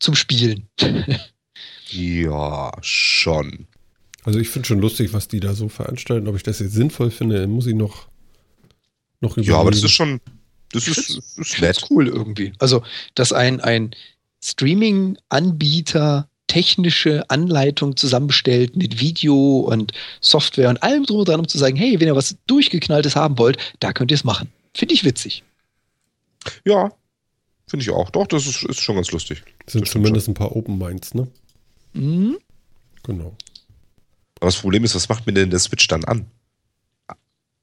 zum Spielen. Ja, schon. Also ich finde schon lustig, was die da so veranstalten. Ob ich das jetzt sinnvoll finde, muss ich noch, noch Ja, aber das ist schon, das ist, ist nett. cool irgendwie. Also, dass ein, ein Streaming-Anbieter technische Anleitung zusammenstellt mit Video und Software und allem drum und dran, um zu sagen, hey, wenn ihr was Durchgeknalltes haben wollt, da könnt ihr es machen. Finde ich witzig. Ja, finde ich auch. Doch, das ist, ist schon ganz lustig. Das sind das zumindest ein paar Open Minds, ne? Mhm. Genau. Aber das Problem ist, was macht mir denn der Switch dann an?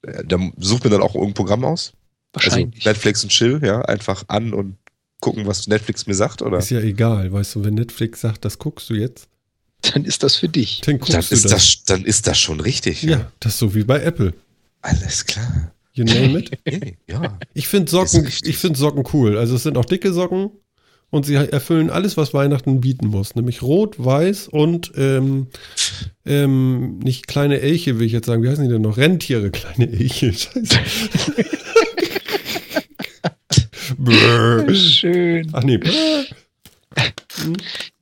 Äh, Da sucht mir dann auch irgendein Programm aus? Wahrscheinlich. Also Netflix und Chill, ja, einfach an und gucken, was Netflix mir sagt, oder? Ist ja egal, weißt du, wenn Netflix sagt, das guckst du jetzt, Dann ist das für dich. dann guckst Dann du ist, das. das, dann ist das schon richtig. Ja, das ist so wie bei Apple. Alles klar. You name it. Hey, ja. Ich finde Socken, ich finde Socken cool. Also es sind auch dicke Socken und sie erfüllen alles, was Weihnachten bieten muss. Nämlich rot, weiß und ähm, ähm, nicht kleine Elche, will ich jetzt sagen. Wie heißen die denn noch? Rentiere, kleine Elche. Scheiße. Schön. Ach nee. brrr.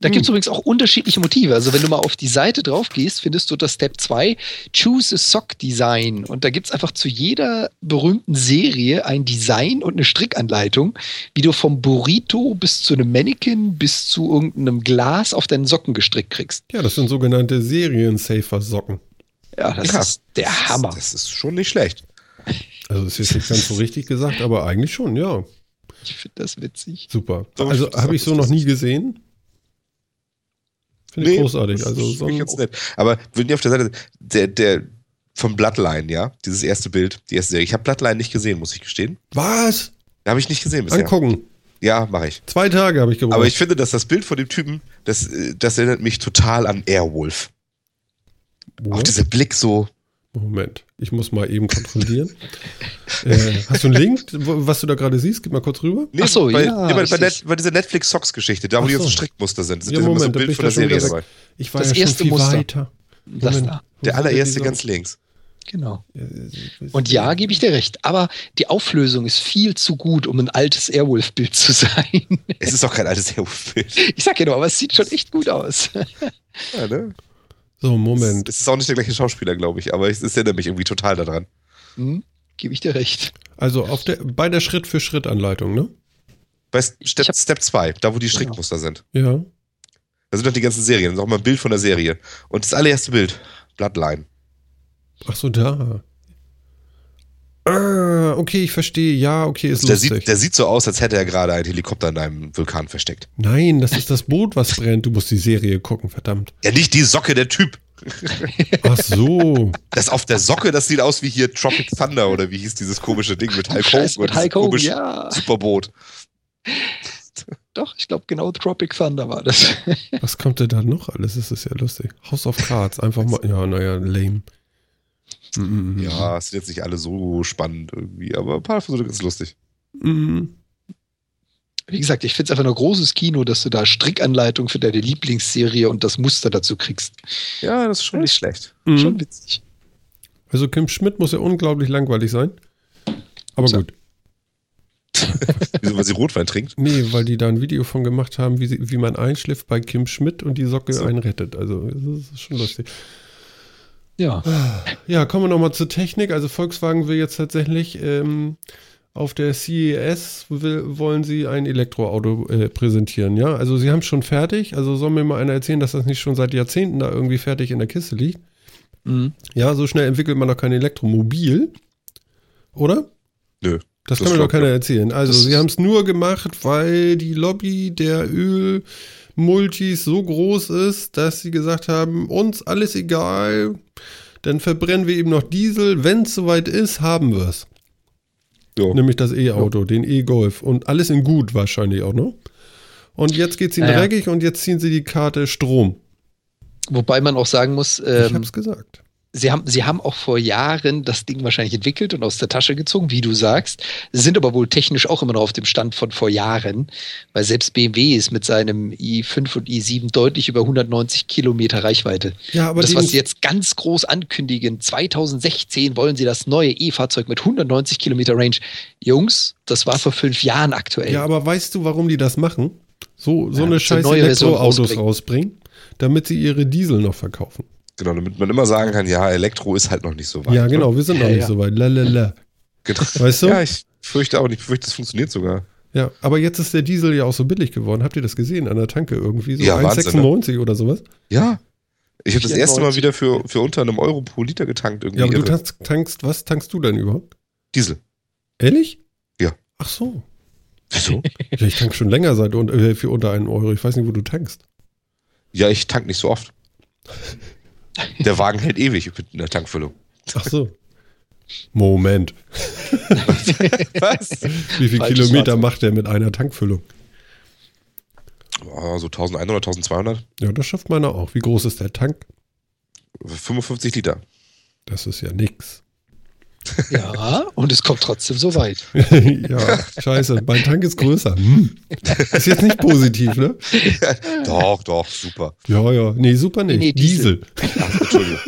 Da gibt es übrigens auch unterschiedliche Motive. Also wenn du mal auf die Seite drauf gehst, findest du das Step 2, Choose a Sock Design. Und da gibt es einfach zu jeder berühmten Serie ein Design und eine Strickanleitung, wie du vom Burrito bis zu einem Mannequin bis zu irgendeinem Glas auf deinen Socken gestrickt kriegst. Ja, das sind sogenannte Serien-Safer-Socken. Ja, das Ja, ist der Hammer. Das ist schon nicht schlecht. Also das ist jetzt nicht ganz so richtig gesagt, aber eigentlich schon, ja. Ich finde das witzig. Super. Doch, Also habe ich so noch nie gesehen. Finde ich großartig. das Also so ein, ganz nett. Aber wenn ihr auf der Seite, der, der von Bloodline, ja, dieses erste Bild, die erste Serie. Ich habe Bloodline nicht gesehen, muss ich gestehen. was? Habe ich nicht gesehen bisher. Angucken. Ja, mache ich. Zwei Tage habe ich gebraucht. Aber ich finde, dass das Bild von dem Typen, das, äh, das erinnert mich total an Airwolf. Auch What? dieser Blick so. Moment, ich muss mal eben kontrollieren. äh, hast du einen Link, was du da gerade siehst? Gib mal kurz rüber. Nee, Ach so, bei, ja, nee, bei, bei. Net, bei dieser Netflix-Socks-Geschichte, da wo Ach die so. ganzen Strickmuster sind, sind Ja, immer so ein Moment, Bild von der schon Serie dabei. Ich war Das ja schon erste viel Muster. weiter. Das Moment. da. Der allererste ganz links. Genau. Und ja, gebe ich dir recht. Aber die Auflösung ist viel zu gut, um ein altes Airwolf-Bild zu sein. Es ist auch kein altes Airwolf-Bild. Ich sag ja nur, aber es sieht schon echt gut aus. Ja, ne? So, Moment. Es ist auch nicht der gleiche Schauspieler, glaube ich, aber es es erinnert mich irgendwie total daran. Hm? Gebe ich dir recht. Also auf der, bei der Schritt-für-Schritt-Anleitung, ne? Bei Step, Ich hab- Step 2, da wo die Genau. Strickmuster sind. Ja. Da sind doch die ganzen Serien. Da ist auch mal ein Bild von der Serie. Und das allererste Bild, Bloodline. Ach so, da. Ah, okay, ich verstehe. Ja, okay, ist Also der, lustig. sieht, der sieht so aus, als hätte er gerade einen Helikopter in einem Vulkan versteckt. Nein, das ist das Boot, was brennt. Du musst die Serie gucken, verdammt. Ja, nicht die Socke, der Typ. Ach so. Das auf der Socke, das sieht aus wie hier Tropic Thunder oder wie hieß dieses komische Ding mit Hulk Hogan. Mit Hulk Hogan, ja. Superboot. Doch, ich glaube, genau Tropic Thunder war das. Was kommt denn da noch alles? Das ist ja lustig. House of Cards, einfach mal. Ja, naja, lame. Mm. Ja, es sind jetzt nicht alle so spannend irgendwie, aber ein paar davon sind ganz lustig. Mm. Wie gesagt, ich finde es einfach nur großes Kino, dass du da Strickanleitung für deine Lieblingsserie und das Muster dazu kriegst. Ja, das ist schon nicht schlecht. Mm. Schon witzig. Also Kim Schmidt muss ja unglaublich langweilig sein. Aber So. gut. Wieso, weil sie Rotwein trinkt? Nee, weil die da ein Video von gemacht haben, wie, sie, wie man einschläft bei Kim Schmidt und die Socke So. einen rettet. Also, das ist schon lustig. Ja. Ja, kommen wir nochmal zur Technik. Also, Volkswagen will jetzt tatsächlich ähm, auf der CES will, wollen sie ein Elektroauto äh, präsentieren. Ja, also, sie haben es schon fertig. Also, soll mir mal einer erzählen, dass das nicht schon seit Jahrzehnten da irgendwie fertig in der Kiste liegt? Mhm. Ja, so schnell entwickelt man doch kein Elektromobil. Oder? Nö. Das, Das kann mir doch keiner ich. erzählen. Also, Das sie haben es nur gemacht, weil die Lobby der Ölmultis so groß ist, dass sie gesagt haben, uns alles egal, dann verbrennen wir eben noch Diesel. Wenn es soweit ist, haben wir es. Ja. Nämlich das E-Auto, den E-Golf und alles in gut wahrscheinlich auch noch. Und jetzt geht's ihnen Naja. dreckig und jetzt ziehen sie die Karte Strom. Wobei man auch sagen muss, ich ähm, hab's gesagt. Sie, haben, sie haben auch vor Jahren das Ding wahrscheinlich entwickelt und aus der Tasche gezogen, wie du sagst. Sie sind aber wohl technisch auch immer noch auf dem Stand von vor Jahren, weil selbst BMW ist mit seinem i5 und i7 deutlich über 190 Kilometer Reichweite. Ja, aber das, was sie jetzt ganz groß ankündigen, 2016 wollen sie das neue E-Fahrzeug mit 190 Kilometer Range. Jungs, das war vor fünf Jahren aktuell. Ja, aber weißt du, warum die das machen? So, so Ja, eine so scheiß neue Version Elektroautos rausbringen, damit sie ihre Diesel noch verkaufen. Genau, damit man immer sagen kann, ja, Elektro ist halt noch nicht so weit. ja, genau, wir sind noch Ja, nicht ja. so weit. Lalala. Genau. Weißt du? Ja, ich fürchte auch nicht. Ich fürchte, das funktioniert sogar. Ja, aber jetzt ist der Diesel ja auch so billig geworden. Habt ihr das gesehen an der Tanke irgendwie? So Ja, Wahnsinn, 1,96 oder sowas? Ja. Ich habe das erste Mal 94. wieder für, für unter einem Euro pro Liter getankt irgendwie. Ja, aber du Irre. tankst, tankst, was tankst du denn überhaupt? Diesel. Ehrlich? Ja. Ach so. Wieso? Ja, ich tank schon länger seit äh, für unter einen Euro. Ich weiß nicht, wo du tankst. ja, ich tank nicht so oft. Der Wagen hält ewig mit einer Tankfüllung. Ach so. Moment. Was? Wie viel Falsches Kilometer Fahrzeug. macht der mit einer Tankfüllung? Oh, so 1100, 1200, Ja, das schafft meiner auch. Wie groß ist der Tank? 55 Liter. Das ist ja nix. Ja, und es kommt trotzdem so weit. ja, scheiße. Mein Tank ist größer. Hm. Ist jetzt nicht positiv, ne? Doch, doch, super. Ja, ja. Nee, super nicht. Nee, Diesel. Diesel. Ach, Entschuldigung.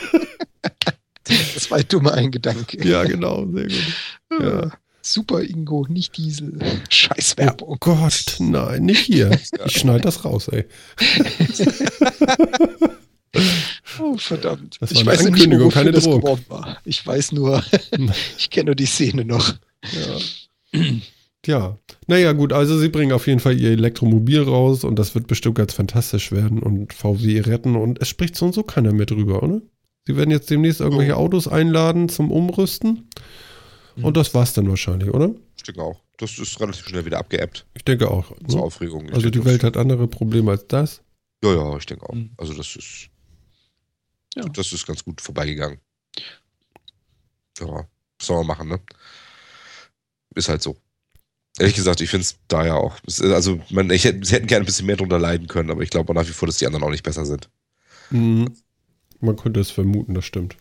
Das war ein dummer Eingedanke. Ja, genau. Sehr gut. Ja. Super Ingo, nicht Diesel. Scheiß Oh Werbung. Gott, nein, nicht hier. Ich schneide das raus, ey. Oh, verdammt. Das war ich eine weiß nicht, Ankündigung, keine das Drohung. Ich weiß nur, ich kenne nur die Szene noch. Ja. ja. Naja, gut, also sie bringen auf jeden Fall ihr Elektromobil raus und das wird bestimmt ganz fantastisch werden und VW retten und es spricht so und so keiner mehr drüber, oder? Sie werden jetzt demnächst irgendwelche Oh. Autos einladen zum Umrüsten und das war's dann wahrscheinlich, oder? Ich denke auch. Das ist relativ schnell wieder abgeebbt. Ich denke auch. Zur Ne? Aufregung. Ich Also die Welt hat andere Probleme als das. Ja, ja, ich denke auch. Mhm. Also das ist. Ja. Das ist ganz gut vorbeigegangen. Ja, was soll man machen, ne? Ist halt so. Ehrlich gesagt, ich finde es da ja auch. Also, man, ich hätte, sie hätten gerne ein bisschen mehr drunter leiden können, aber ich glaube nach wie vor, dass die anderen auch nicht besser sind. Mhm. Man könnte es vermuten, das stimmt.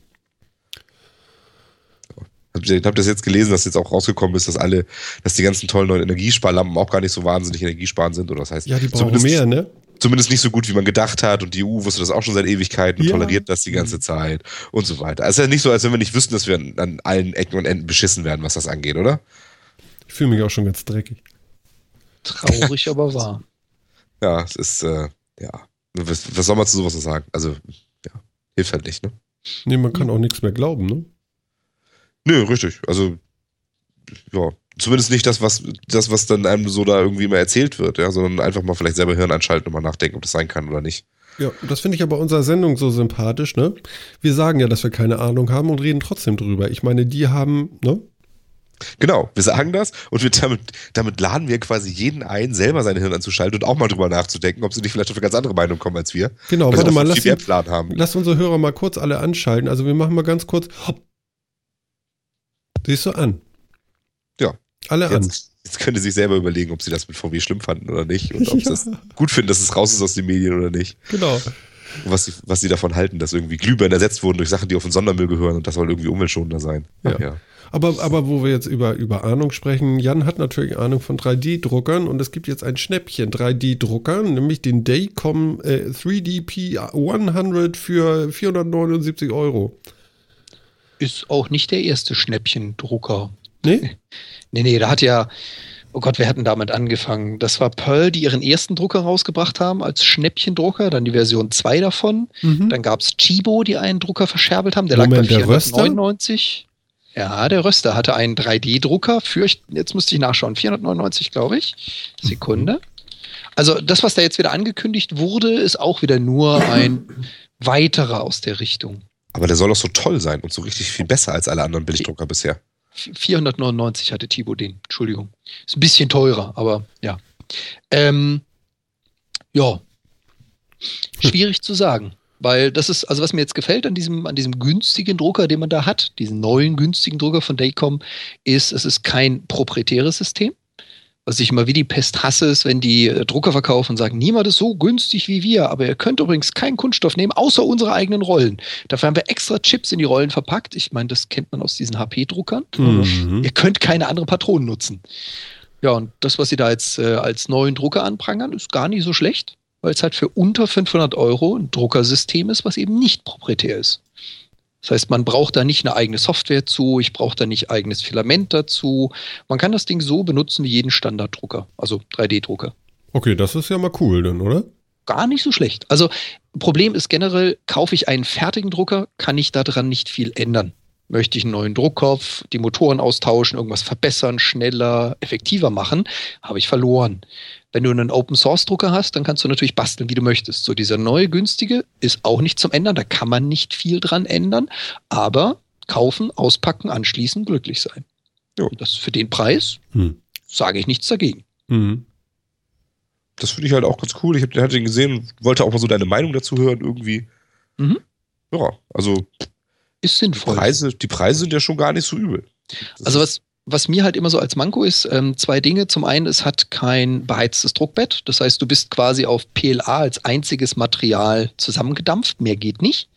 Habt ihr, habt ihr das jetzt gelesen, dass jetzt auch rausgekommen ist, dass alle, dass die ganzen tollen neuen Energiesparlampen auch gar nicht so wahnsinnig energiesparend sind? Oder das heißt, Ja, die brauchen mehr, ne? Zumindest nicht so gut, wie man gedacht hat. Und die EU wusste das auch schon seit Ewigkeiten und Ja. toleriert das die ganze Zeit und so weiter. Also es ist ja nicht so, als wenn wir nicht wüssten, dass wir an, an allen Ecken und Enden beschissen werden, was das angeht, oder? Ich fühle mich auch schon ganz dreckig. Traurig, aber wahr. Ja, es ist, äh, ja. Was, was soll man zu sowas noch sagen? Also, ja, hilft halt nicht, ne? Nee, man kann auch nichts mehr glauben, ne? Nö, richtig. Also, ja. Zumindest nicht das, was, das, was dann einem so da irgendwie immer erzählt wird, ja, sondern einfach mal vielleicht selber Hirn anschalten und mal nachdenken, ob das sein kann oder nicht. Ja, das finde ich aber unserer Sendung so sympathisch, ne? Wir sagen ja, dass wir keine Ahnung haben und reden trotzdem drüber. Ich meine, die haben, ne? Genau, wir sagen das und wir damit, damit laden wir quasi jeden ein, selber sein Hirn anzuschalten und auch mal drüber nachzudenken, ob sie nicht vielleicht auf eine ganz andere Meinung kommen als wir. Genau, sie warte mal, lass, Plan haben. lass unsere Hörer mal kurz alle anschalten. Also wir machen mal ganz kurz. Hopp. Siehst du an? Ja. Alle an. Jetzt, jetzt können sie sich selber überlegen, ob sie das mit VW schlimm fanden oder nicht und ob sie Ja. es gut finden, dass es raus ist aus den Medien oder nicht. Genau. Und was sie, was sie davon halten, dass irgendwie Glühbirnen ersetzt wurden durch Sachen, die auf den Sondermüll gehören und das soll irgendwie umweltschonender sein. Ach Ja. Aber, aber wo wir jetzt über, über Ahnung sprechen, Jan hat natürlich Ahnung von 3D-Druckern und es gibt jetzt ein Schnäppchen 3D-Drucker, nämlich den Daycom äh, 3DP 100 für 479 Euro. Ist auch nicht der erste Schnäppchendrucker. Nee? Nee, nee, da hat ja, oh Gott, wer hat denn damit angefangen? Das war Pearl, die ihren ersten Drucker rausgebracht haben als Schnäppchendrucker, dann die Version 2 davon. Mhm. Dann gab es Chibo, die einen Drucker verscherbelt haben, der Moment, lag bei der Röster? 499. Ja, der Röster hatte einen 3D-Drucker für, jetzt müsste ich nachschauen, 499, glaube ich. Sekunde. Also das, was da jetzt wieder angekündigt wurde, ist auch wieder nur ein weiterer aus der Richtung. Aber der soll doch so toll sein und so richtig viel besser als alle anderen Billigdrucker bisher. 499 hatte Thibaut den, Entschuldigung. Ist ein bisschen teurer, aber ja. Ähm, ja. Schwierig zu sagen. Weil das ist, also was mir jetzt gefällt an diesem, an diesem günstigen Drucker, den man da hat, diesen neuen günstigen Drucker von Daycom, ist, es ist kein proprietäres System. Was ich immer wie die Pest hasse, ist, wenn die äh, Drucker verkaufen und sagen, niemand ist so günstig wie wir, aber ihr könnt übrigens keinen Kunststoff nehmen, außer unsere eigenen Rollen. Dafür haben wir extra Chips in die Rollen verpackt. Ich meine, das kennt man aus diesen HP-Druckern. Mhm. Ihr könnt keine anderen Patronen nutzen. Ja, und das, was sie da jetzt äh, als neuen Drucker anprangern, ist gar nicht so schlecht, weil es halt für unter 500 Euro ein Druckersystem ist, was eben nicht proprietär ist. Das heißt, man braucht da nicht eine eigene Software zu, ich brauche da nicht eigenes Filament dazu. Man kann das Ding so benutzen wie jeden Standarddrucker, also 3D-Drucker. Okay, das ist ja mal cool dann, oder? Gar nicht so schlecht. Also Problem ist generell, kaufe ich einen fertigen Drucker, kann ich daran nicht viel ändern. Möchte ich einen neuen Druckkopf, die Motoren austauschen, irgendwas verbessern, schneller, effektiver machen, habe ich verloren. Wenn du einen Open Source Drucker hast, dann kannst du natürlich basteln, wie du möchtest. So dieser neue günstige ist auch nicht zum Ändern, da kann man nicht viel dran ändern, aber kaufen, auspacken, anschließen, glücklich sein. Ja. Das für den Preis Hm. sage ich nichts dagegen. Mhm. Das finde ich halt auch ganz cool. Ich hab, hatte den gesehen und wollte auch mal so deine Meinung dazu hören, irgendwie. Mhm. Ja, also Ist die sinnvoll. Preise, die Preise sind ja schon gar nicht so übel. Das Also was, was mir halt immer so als Manko ist, ähm, zwei Dinge. Zum einen, es hat kein beheiztes Druckbett. Das heißt, du bist quasi auf PLA als einziges Material zusammengedampft. Mehr geht nicht.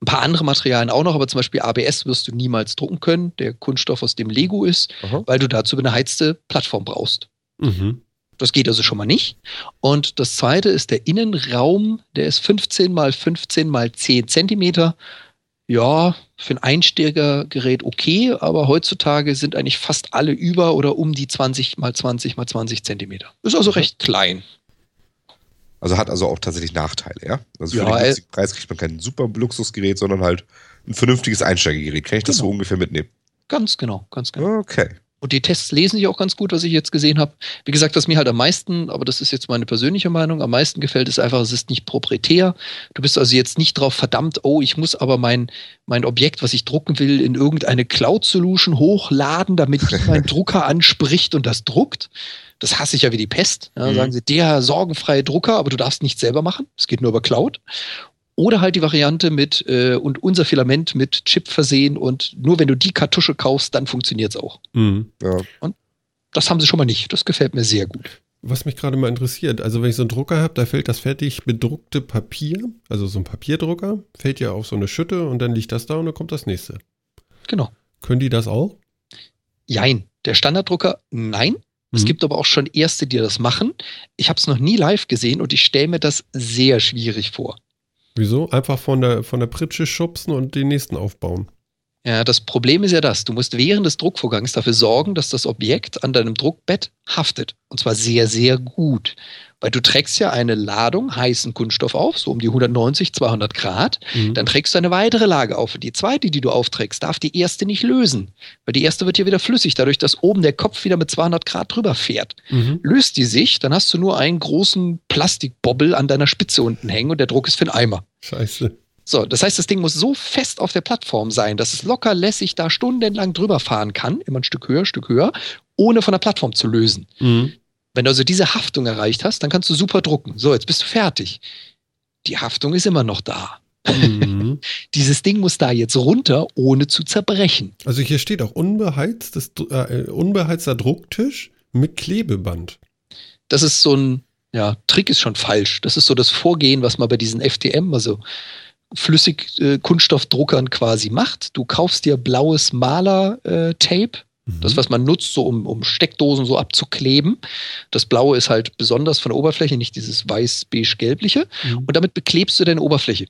Ein paar andere Materialien auch noch, aber zum Beispiel ABS wirst du niemals drucken können, der Kunststoff, aus dem Lego ist, Aha. weil du dazu eine beheizte Plattform brauchst. Mhm. Das geht also schon mal nicht. Und das zweite ist der Innenraum, der ist 15 mal 15 mal 10 Zentimeter. Ja, für ein Einsteigergerät okay, aber heutzutage sind eigentlich fast alle über oder um die 20 mal 20 mal 20 Zentimeter. Ist also recht klein. Also hat also auch tatsächlich Nachteile, ja? Also für Ja, den äh, günstigen Preis kriegt man kein super Luxusgerät, sondern halt ein vernünftiges Einsteigergerät. Kann ich das so Genau. ungefähr mitnehmen? Ganz genau, ganz genau. Okay. Und die Tests lesen sich auch ganz gut, was ich jetzt gesehen habe. Wie gesagt, was mir halt am meisten, aber das ist jetzt meine persönliche Meinung, am meisten gefällt, ist einfach, es ist nicht proprietär. Du bist also jetzt nicht drauf verdammt, oh, ich muss aber mein, mein Objekt, was ich drucken will, in irgendeine Cloud-Solution hochladen, damit mein Drucker anspricht und das druckt. Das hasse ich ja wie die Pest. Ja, Mhm. Sagen sie, der sorgenfreie Drucker, aber du darfst nicht selber machen. Es geht nur über Cloud. Oder halt die Variante mit äh, und unser Filament mit Chip versehen und nur wenn du die Kartusche kaufst, dann funktioniert es auch. Mhm. Ja. Das haben sie schon mal nicht. Das gefällt mir sehr gut. Was mich gerade mal interessiert, also wenn ich so einen Drucker habe, da fällt das fertig bedruckte Papier, also so ein Papierdrucker, fällt ja auf so eine Schütte und dann liegt das da und dann kommt das nächste. Genau. Können die das auch? Jein. Der Standarddrucker, nein. Es Mhm. gibt aber auch schon erste, die das machen. Ich habe es noch nie live gesehen und ich stelle mir das sehr schwierig vor. Wieso? Einfach von der, von der Pritsche schubsen und den nächsten aufbauen. Ja, das Problem ist ja das, du musst während des Druckvorgangs dafür sorgen, dass das Objekt an deinem Druckbett haftet. Und zwar sehr, sehr gut. Weil du trägst ja eine Ladung heißen Kunststoff auf, so um die 190, 200 Grad. Mhm. Dann trägst du eine weitere Lage auf. Und die zweite, die du aufträgst, darf die erste nicht lösen. Weil die erste wird hier wieder flüssig, dadurch, dass oben der Kopf wieder mit 200 Grad drüber fährt. Mhm. Löst die sich, dann hast du nur einen großen Plastikbobbel an deiner Spitze unten hängen und der Druck ist für einen Eimer. Scheiße. So, das heißt, das Ding muss so fest auf der Plattform sein, dass es locker lässig da stundenlang drüber fahren kann, immer ein Stück höher, Stück höher, ohne von der Plattform zu lösen. Mhm. Wenn du also diese Haftung erreicht hast, dann kannst du super drucken. So, jetzt bist du fertig. Die Haftung ist immer noch da. Mhm. Dieses Ding muss da jetzt runter, ohne zu zerbrechen. Also hier steht auch unbeheiztes, äh, unbeheizter Drucktisch mit Klebeband. Das ist so ein, ja, Trick ist schon falsch. Das ist so das Vorgehen, was man bei diesen FTM, also Flüssig-Kunststoffdruckern quasi macht. Du kaufst dir blaues Maler-Tape, Mhm. Das, was man nutzt, so um, um Steckdosen so abzukleben. Das Blaue ist halt besonders von der Oberfläche, nicht dieses weiß-beige-gelbliche. Mhm. Und damit beklebst du deine Oberfläche.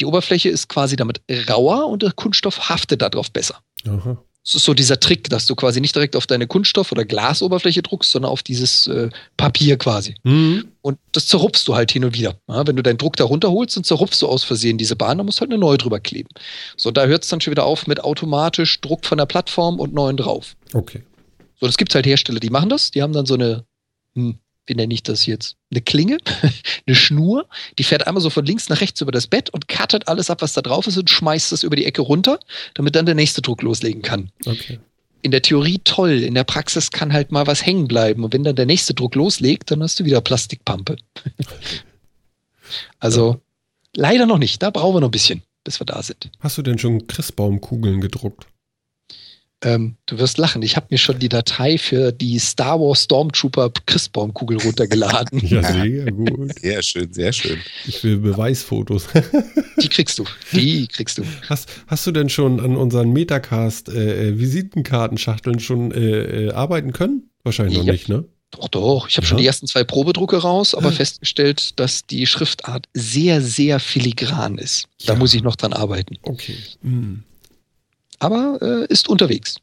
Die Oberfläche ist quasi damit rauer und der Kunststoff haftet darauf besser. Aha. Das ist so dieser Trick, dass du quasi nicht direkt auf deine Kunststoff- oder Glasoberfläche druckst, sondern auf dieses äh, Papier quasi. Mhm. Und das zerrupfst du halt hin und wieder. Ja, wenn du deinen Druck da runterholst, dann zerrupfst du aus Versehen diese Bahn, dann musst du halt eine neue drüber kleben. So, da hört es dann schon wieder auf mit automatisch Druck von der Plattform und neuen drauf. Okay. So, es gibt halt Hersteller, die machen das. Die haben dann so eine, hm, wie nenne ich das jetzt? Eine Klinge, eine Schnur, die fährt einmal so von links nach rechts über das Bett und cuttet alles ab, was da drauf ist und schmeißt das über die Ecke runter, damit dann der nächste Druck loslegen kann. Okay. In der Theorie toll, in der Praxis kann halt mal was hängen bleiben und wenn dann der nächste Druck loslegt, dann hast du wieder Plastikpampe. also leider noch nicht, da brauchen wir noch ein bisschen, bis wir da sind. Hast du denn schon Christbaumkugeln gedruckt? Ähm, du wirst lachen. Ich habe mir schon die Datei für die Star Wars Stormtrooper Christbaumkugel runtergeladen. Ja, sehr gut. Sehr schön, sehr schön. Ich will Beweisfotos. Die kriegst du. Die kriegst du. Hast, hast du denn schon an unseren Metacast äh, äh, Visitenkartenschachteln schon äh, äh, arbeiten können? Wahrscheinlich noch Ja. nicht, ne? Doch, doch. Ich habe schon Ja. die ersten zwei Probedrucke raus, aber Ja. festgestellt, dass die Schriftart sehr, sehr filigran ist. Da Ja. muss ich noch dran arbeiten. Okay. Hm, Aber äh, ist unterwegs.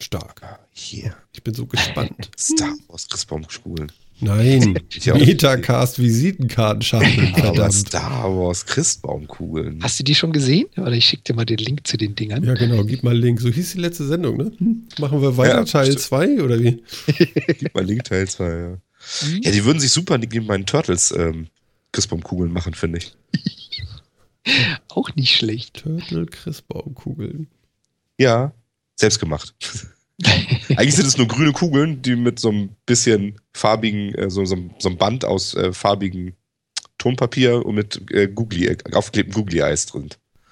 stark. Hier. Ich bin so gespannt. Star Wars Christbaumkugeln. Nein. Metacast Visitenkartenschachteln, Aber verdammt. Star Wars Christbaumkugeln. Hast du die schon gesehen? Oder ich schicke dir mal den Link zu den Dingern. Ja, genau, gib mal Link. So hieß die letzte Sendung, ne? Hm, Machen wir weiter, Ja, Teil stimmt. 2 oder wie? Gib mal Link Teil 2, ja. Mhm. Ja, die würden sich super neben meinen Turtles ähm, Christbaumkugeln machen, finde ich. Auch nicht schlecht. Turtle Christbaumkugeln. Ja, selbst gemacht. Eigentlich sind es nur grüne Kugeln, die mit so ein bisschen farbigen, äh, so, so, so einem Band aus äh, farbigen Tonpapier und mit äh, Googly, äh, aufgeklebtem Googly-Eis drin.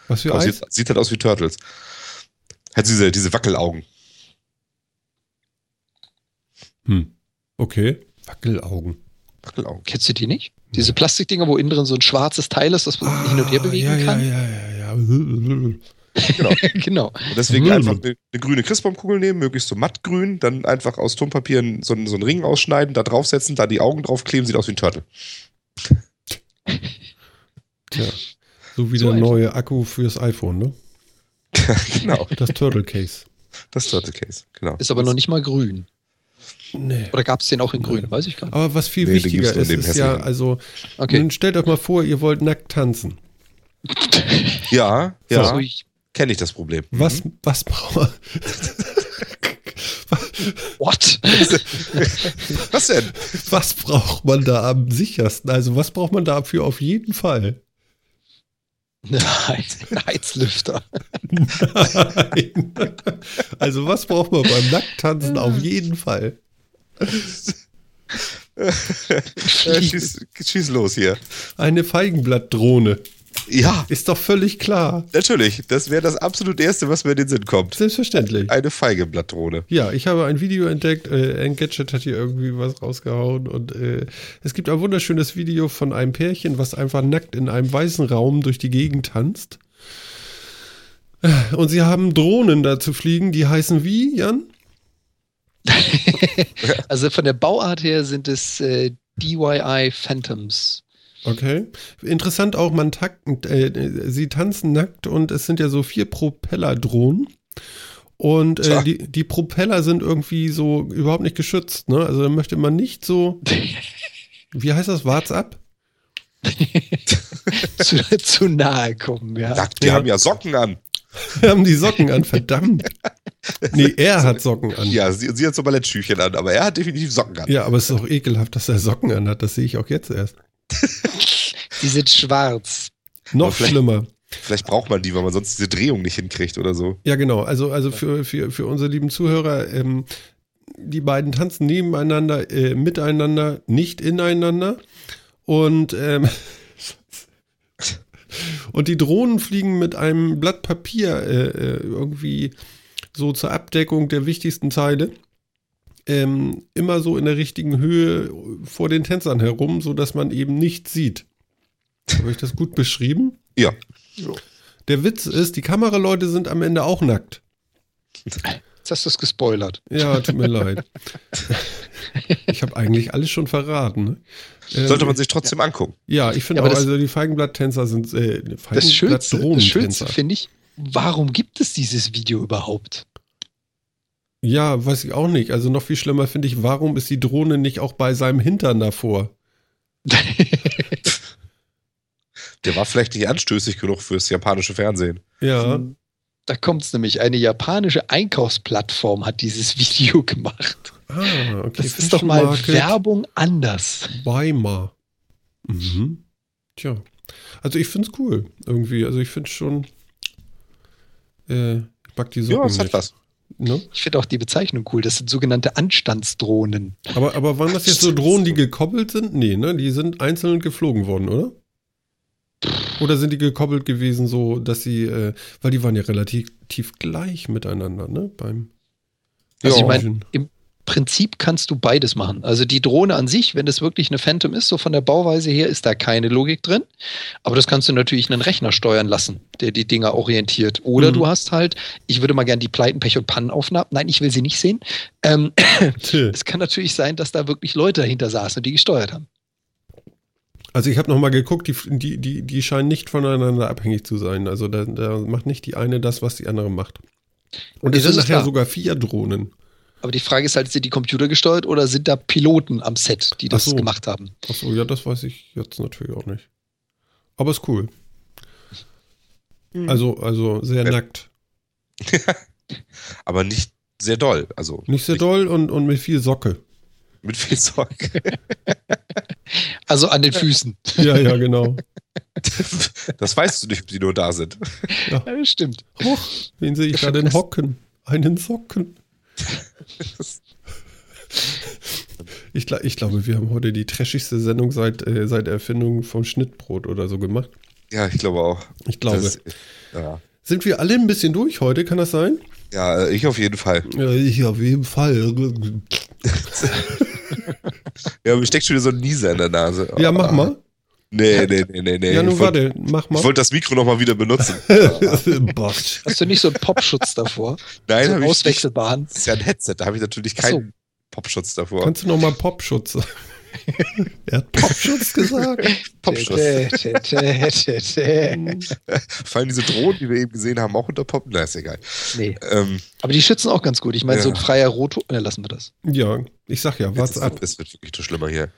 Was für Eis? Sieht, sieht halt aus wie Turtles. Hat diese, diese Wackelaugen. Hm. Okay. Wackelaugen. Wackelaugen. Kennst du die nicht? Diese Plastikdinger, wo innen drin so ein schwarzes Teil ist, das man hin und her bewegen Ah, ja, kann? Ja, ja, ja, ja. genau. Und deswegen Mhm. einfach eine, eine grüne Christbaumkugel nehmen, möglichst so mattgrün, dann einfach aus Tonpapier so, einen- so einen Ring ausschneiden, da draufsetzen, da die Augen draufkleben, sieht aus wie ein Turtle. Tja. So wie So der einfach. neue Akku fürs iPhone, ne? genau, Das Turtle Case. das Turtle Case, genau. Ist aber noch nicht mal grün. Nee. Oder gab es den auch in grün? Weiß ich gar nicht. Aber was viel Nee, wichtiger ist, in dem ist ja, also, Okay. nun stellt euch mal vor, ihr wollt nackt tanzen. Ja, So. ja, Also ich, kenne ich das Problem. Was, was braucht what? Was denn? was braucht man da am sichersten? Also, was braucht man dafür auf jeden Fall? Nein, Heizlüfter. Nein. Also, was braucht man beim Nacktanzen auf jeden Fall? Äh, schieß, schieß los hier. Eine Feigenblattdrohne. Ja, Ist doch völlig klar. natürlich. Das wäre das absolut Erste, was mir in den Sinn kommt. Selbstverständlich. Eine Feigeblattdrohne. Ja, ich habe ein Video entdeckt. Äh, Engadget hat hier irgendwie was rausgehauen. Und äh, es gibt ein wunderschönes Video von einem Pärchen, was einfach nackt in einem weißen Raum durch die Gegend tanzt. Und sie haben Drohnen dazu fliegen, die heißen wie, Jan? Also von der Bauart her sind es äh, DYI Phantoms. Okay. Interessant auch, man takt, äh, sie tanzen nackt und es sind ja so vier Propellerdrohnen. Und äh, die, die Propeller sind irgendwie so überhaupt nicht geschützt. Ne? Also da möchte man nicht so, wie heißt das, Warts ab? zu, zu nahe kommen, ja. Sagt, die Ja. haben ja Socken an. Wir haben die Socken an, verdammt. Nee, er hat Socken an. Ja, sie, sie hat so Ballettschüchen an, aber er hat definitiv Socken an. Ja, aber es ist auch ekelhaft, dass er Socken an hat. Das sehe ich auch jetzt erst. Die sind schwarz. Noch schlimmer. Vielleicht braucht man die, weil man sonst diese Drehung nicht hinkriegt oder so. Ja, genau. Also, also für, für, für unsere lieben Zuhörer, ähm, die beiden tanzen nebeneinander, äh, miteinander, nicht ineinander. Und, ähm, und die Drohnen fliegen mit einem Blatt Papier äh, äh, irgendwie so zur Abdeckung der wichtigsten Teile. Ähm, immer so in der richtigen Höhe vor den Tänzern herum, sodass man eben nichts sieht. Habe ich das gut beschrieben? Ja. Der Witz ist, die Kameraleute sind am Ende auch nackt. Jetzt hast du es gespoilert. Ja, tut mir leid. Ich habe eigentlich alles schon verraten. Ne? Ähm, Sollte man sich trotzdem angucken. Ja, ich finde Ja, aber auch, das- also die Feigenblatttänzer sind äh, Das Schönste, das Schönste finde ich, warum gibt es dieses Video überhaupt? Ja, weiß ich auch nicht. Also noch viel schlimmer finde ich, warum ist die Drohne nicht auch bei seinem Hintern davor? Der war vielleicht nicht anstößig genug fürs japanische Fernsehen. Ja, Da kommt es nämlich. Eine japanische Einkaufsplattform hat dieses Video gemacht. ah, okay. Das ist doch mal Market Werbung anders. Weimar. Mhm. Tja, also ich finde es cool irgendwie. Also ich finde schon, äh, ich mag die Socken Ja, es hat nicht. was. Ne? Ich finde auch die Bezeichnung cool. Das sind sogenannte Anstandsdrohnen. Aber, aber waren das jetzt so Drohnen, die gekoppelt sind? Nee, ne? Die sind einzeln geflogen worden, oder? Oder sind die gekoppelt gewesen, so dass sie, äh, weil die waren ja relativ tief gleich miteinander, ne? Beim Also Ja. ich meine, im Prinzip kannst du beides machen. Also die Drohne an sich, wenn das wirklich eine Phantom ist, so von der Bauweise her, ist da keine Logik drin. Aber das kannst du natürlich einen Rechner steuern lassen, der die Dinger orientiert. Oder Mhm. du hast halt, ich würde mal gerne die Pleiten, Pech und Pannenaufnahmen. Nein, ich will sie nicht sehen. Ähm, es kann natürlich sein, dass da wirklich Leute dahinter saßen und die gesteuert haben. Also ich habe nochmal geguckt, die, die, die, die scheinen nicht voneinander abhängig zu sein. Also da, da macht nicht die eine das, was die andere macht. Und es sind nachher klar. sogar vier Drohnen. Aber die Frage ist halt, sind die Computer gesteuert oder sind da Piloten am Set, die das so. gemacht haben? Achso, ja, das weiß ich jetzt natürlich auch nicht. Aber ist cool. Also, also sehr Ja. nackt. Aber nicht sehr doll. Also Nicht sehr doll und, und mit viel Socke. mit viel Sorge. Also an den Füßen. Ja, ja, genau. Das weißt du nicht, ob die nur da sind. Ja, das stimmt. Hoch, wen sehe ich da denn hocken? Einen Socken. Ich, gla- ich glaube, wir haben heute die trashigste Sendung seit, äh, seit Erfindung vom Schnittbrot oder so gemacht. Ja, ich glaube auch. Ich glaube. Das, ja. Sind wir alle ein bisschen durch heute? Kann das sein? ja, äh, ich auf jeden Fall. Ja, ich auf jeden Fall. Ja, mir steckt schon wieder so ein Nieser in der Nase. Ja, mach mal. Nee, nee, nee, nee, nee. Ja, nun ich wollte warte, mach mal. wollt das Mikro nochmal wieder benutzen. Hast du nicht so einen Popschutz davor? Nein, so habe ich nicht. auswechselbaren? Das ist ja ein Headset, da habe ich natürlich Ach so. keinen Popschutz davor. Kannst du noch mal Popschutz sagen? er hat Popschutz gesagt. Popschutz. Fallen diese Drohnen, die wir eben gesehen haben, auch unter Pop? Na, ist egal. Nee. Ähm, Aber die schützen auch ganz gut. Ich meine, so ein Ja. freier Roto. Ne, lassen wir das. Ja, ich sag ja, ist, ab. Es wird wirklich nur schlimmer hier.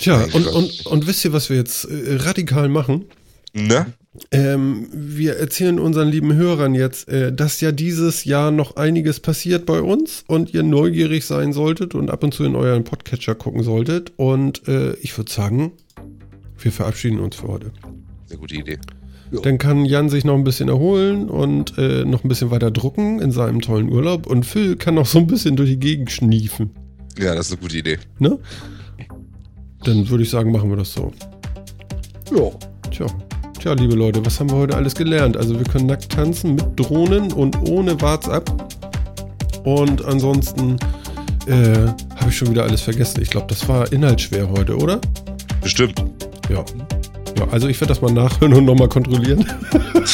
Tja, und, und, und wisst ihr, was wir jetzt äh, radikal machen? Ne? Ähm, wir erzählen unseren lieben Hörern jetzt, äh, dass ja dieses Jahr noch einiges passiert bei uns und ihr neugierig sein solltet und ab und zu in euren Podcatcher gucken solltet. Und äh, ich würde sagen, wir verabschieden uns für heute. Sehr gute Idee. Dann kann Jan sich noch ein bisschen erholen und äh, noch ein bisschen weiter drucken in seinem tollen Urlaub. Und Phil kann noch so ein bisschen durch die Gegend schniefen. Ja, das ist eine gute Idee. Ne? Dann würde ich sagen, machen wir das so. Ja. Tja. Tja, liebe Leute, was haben wir heute alles gelernt? Also wir können nackt tanzen mit Drohnen und ohne WhatsApp. Und ansonsten äh, habe ich schon wieder alles vergessen. Ich glaube, das war inhaltsschwer heute, oder? Bestimmt. Ja. Ja, also ich werde das mal nachhören und nochmal kontrollieren.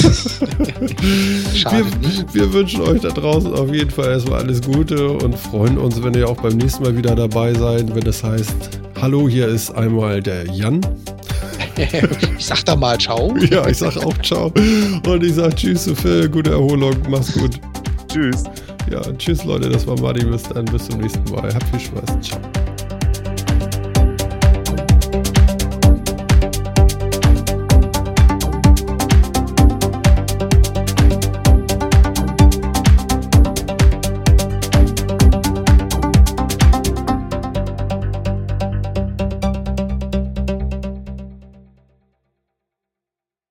Schade. Wir, wir wünschen euch da draußen auf jeden Fall erstmal alles Gute und freuen uns, wenn ihr auch beim nächsten Mal wieder dabei seid, wenn es heißt, hallo, hier ist einmal der Jan. Ich sag da mal ciao. Ja, ich sag auch ciao. Und ich sag tschüss zu Phil, gute Erholung, mach's gut. Tschüss. Ja, tschüss Leute, das war Martin, bis dann, bis zum nächsten Mal. Habt viel Spaß. Ciao.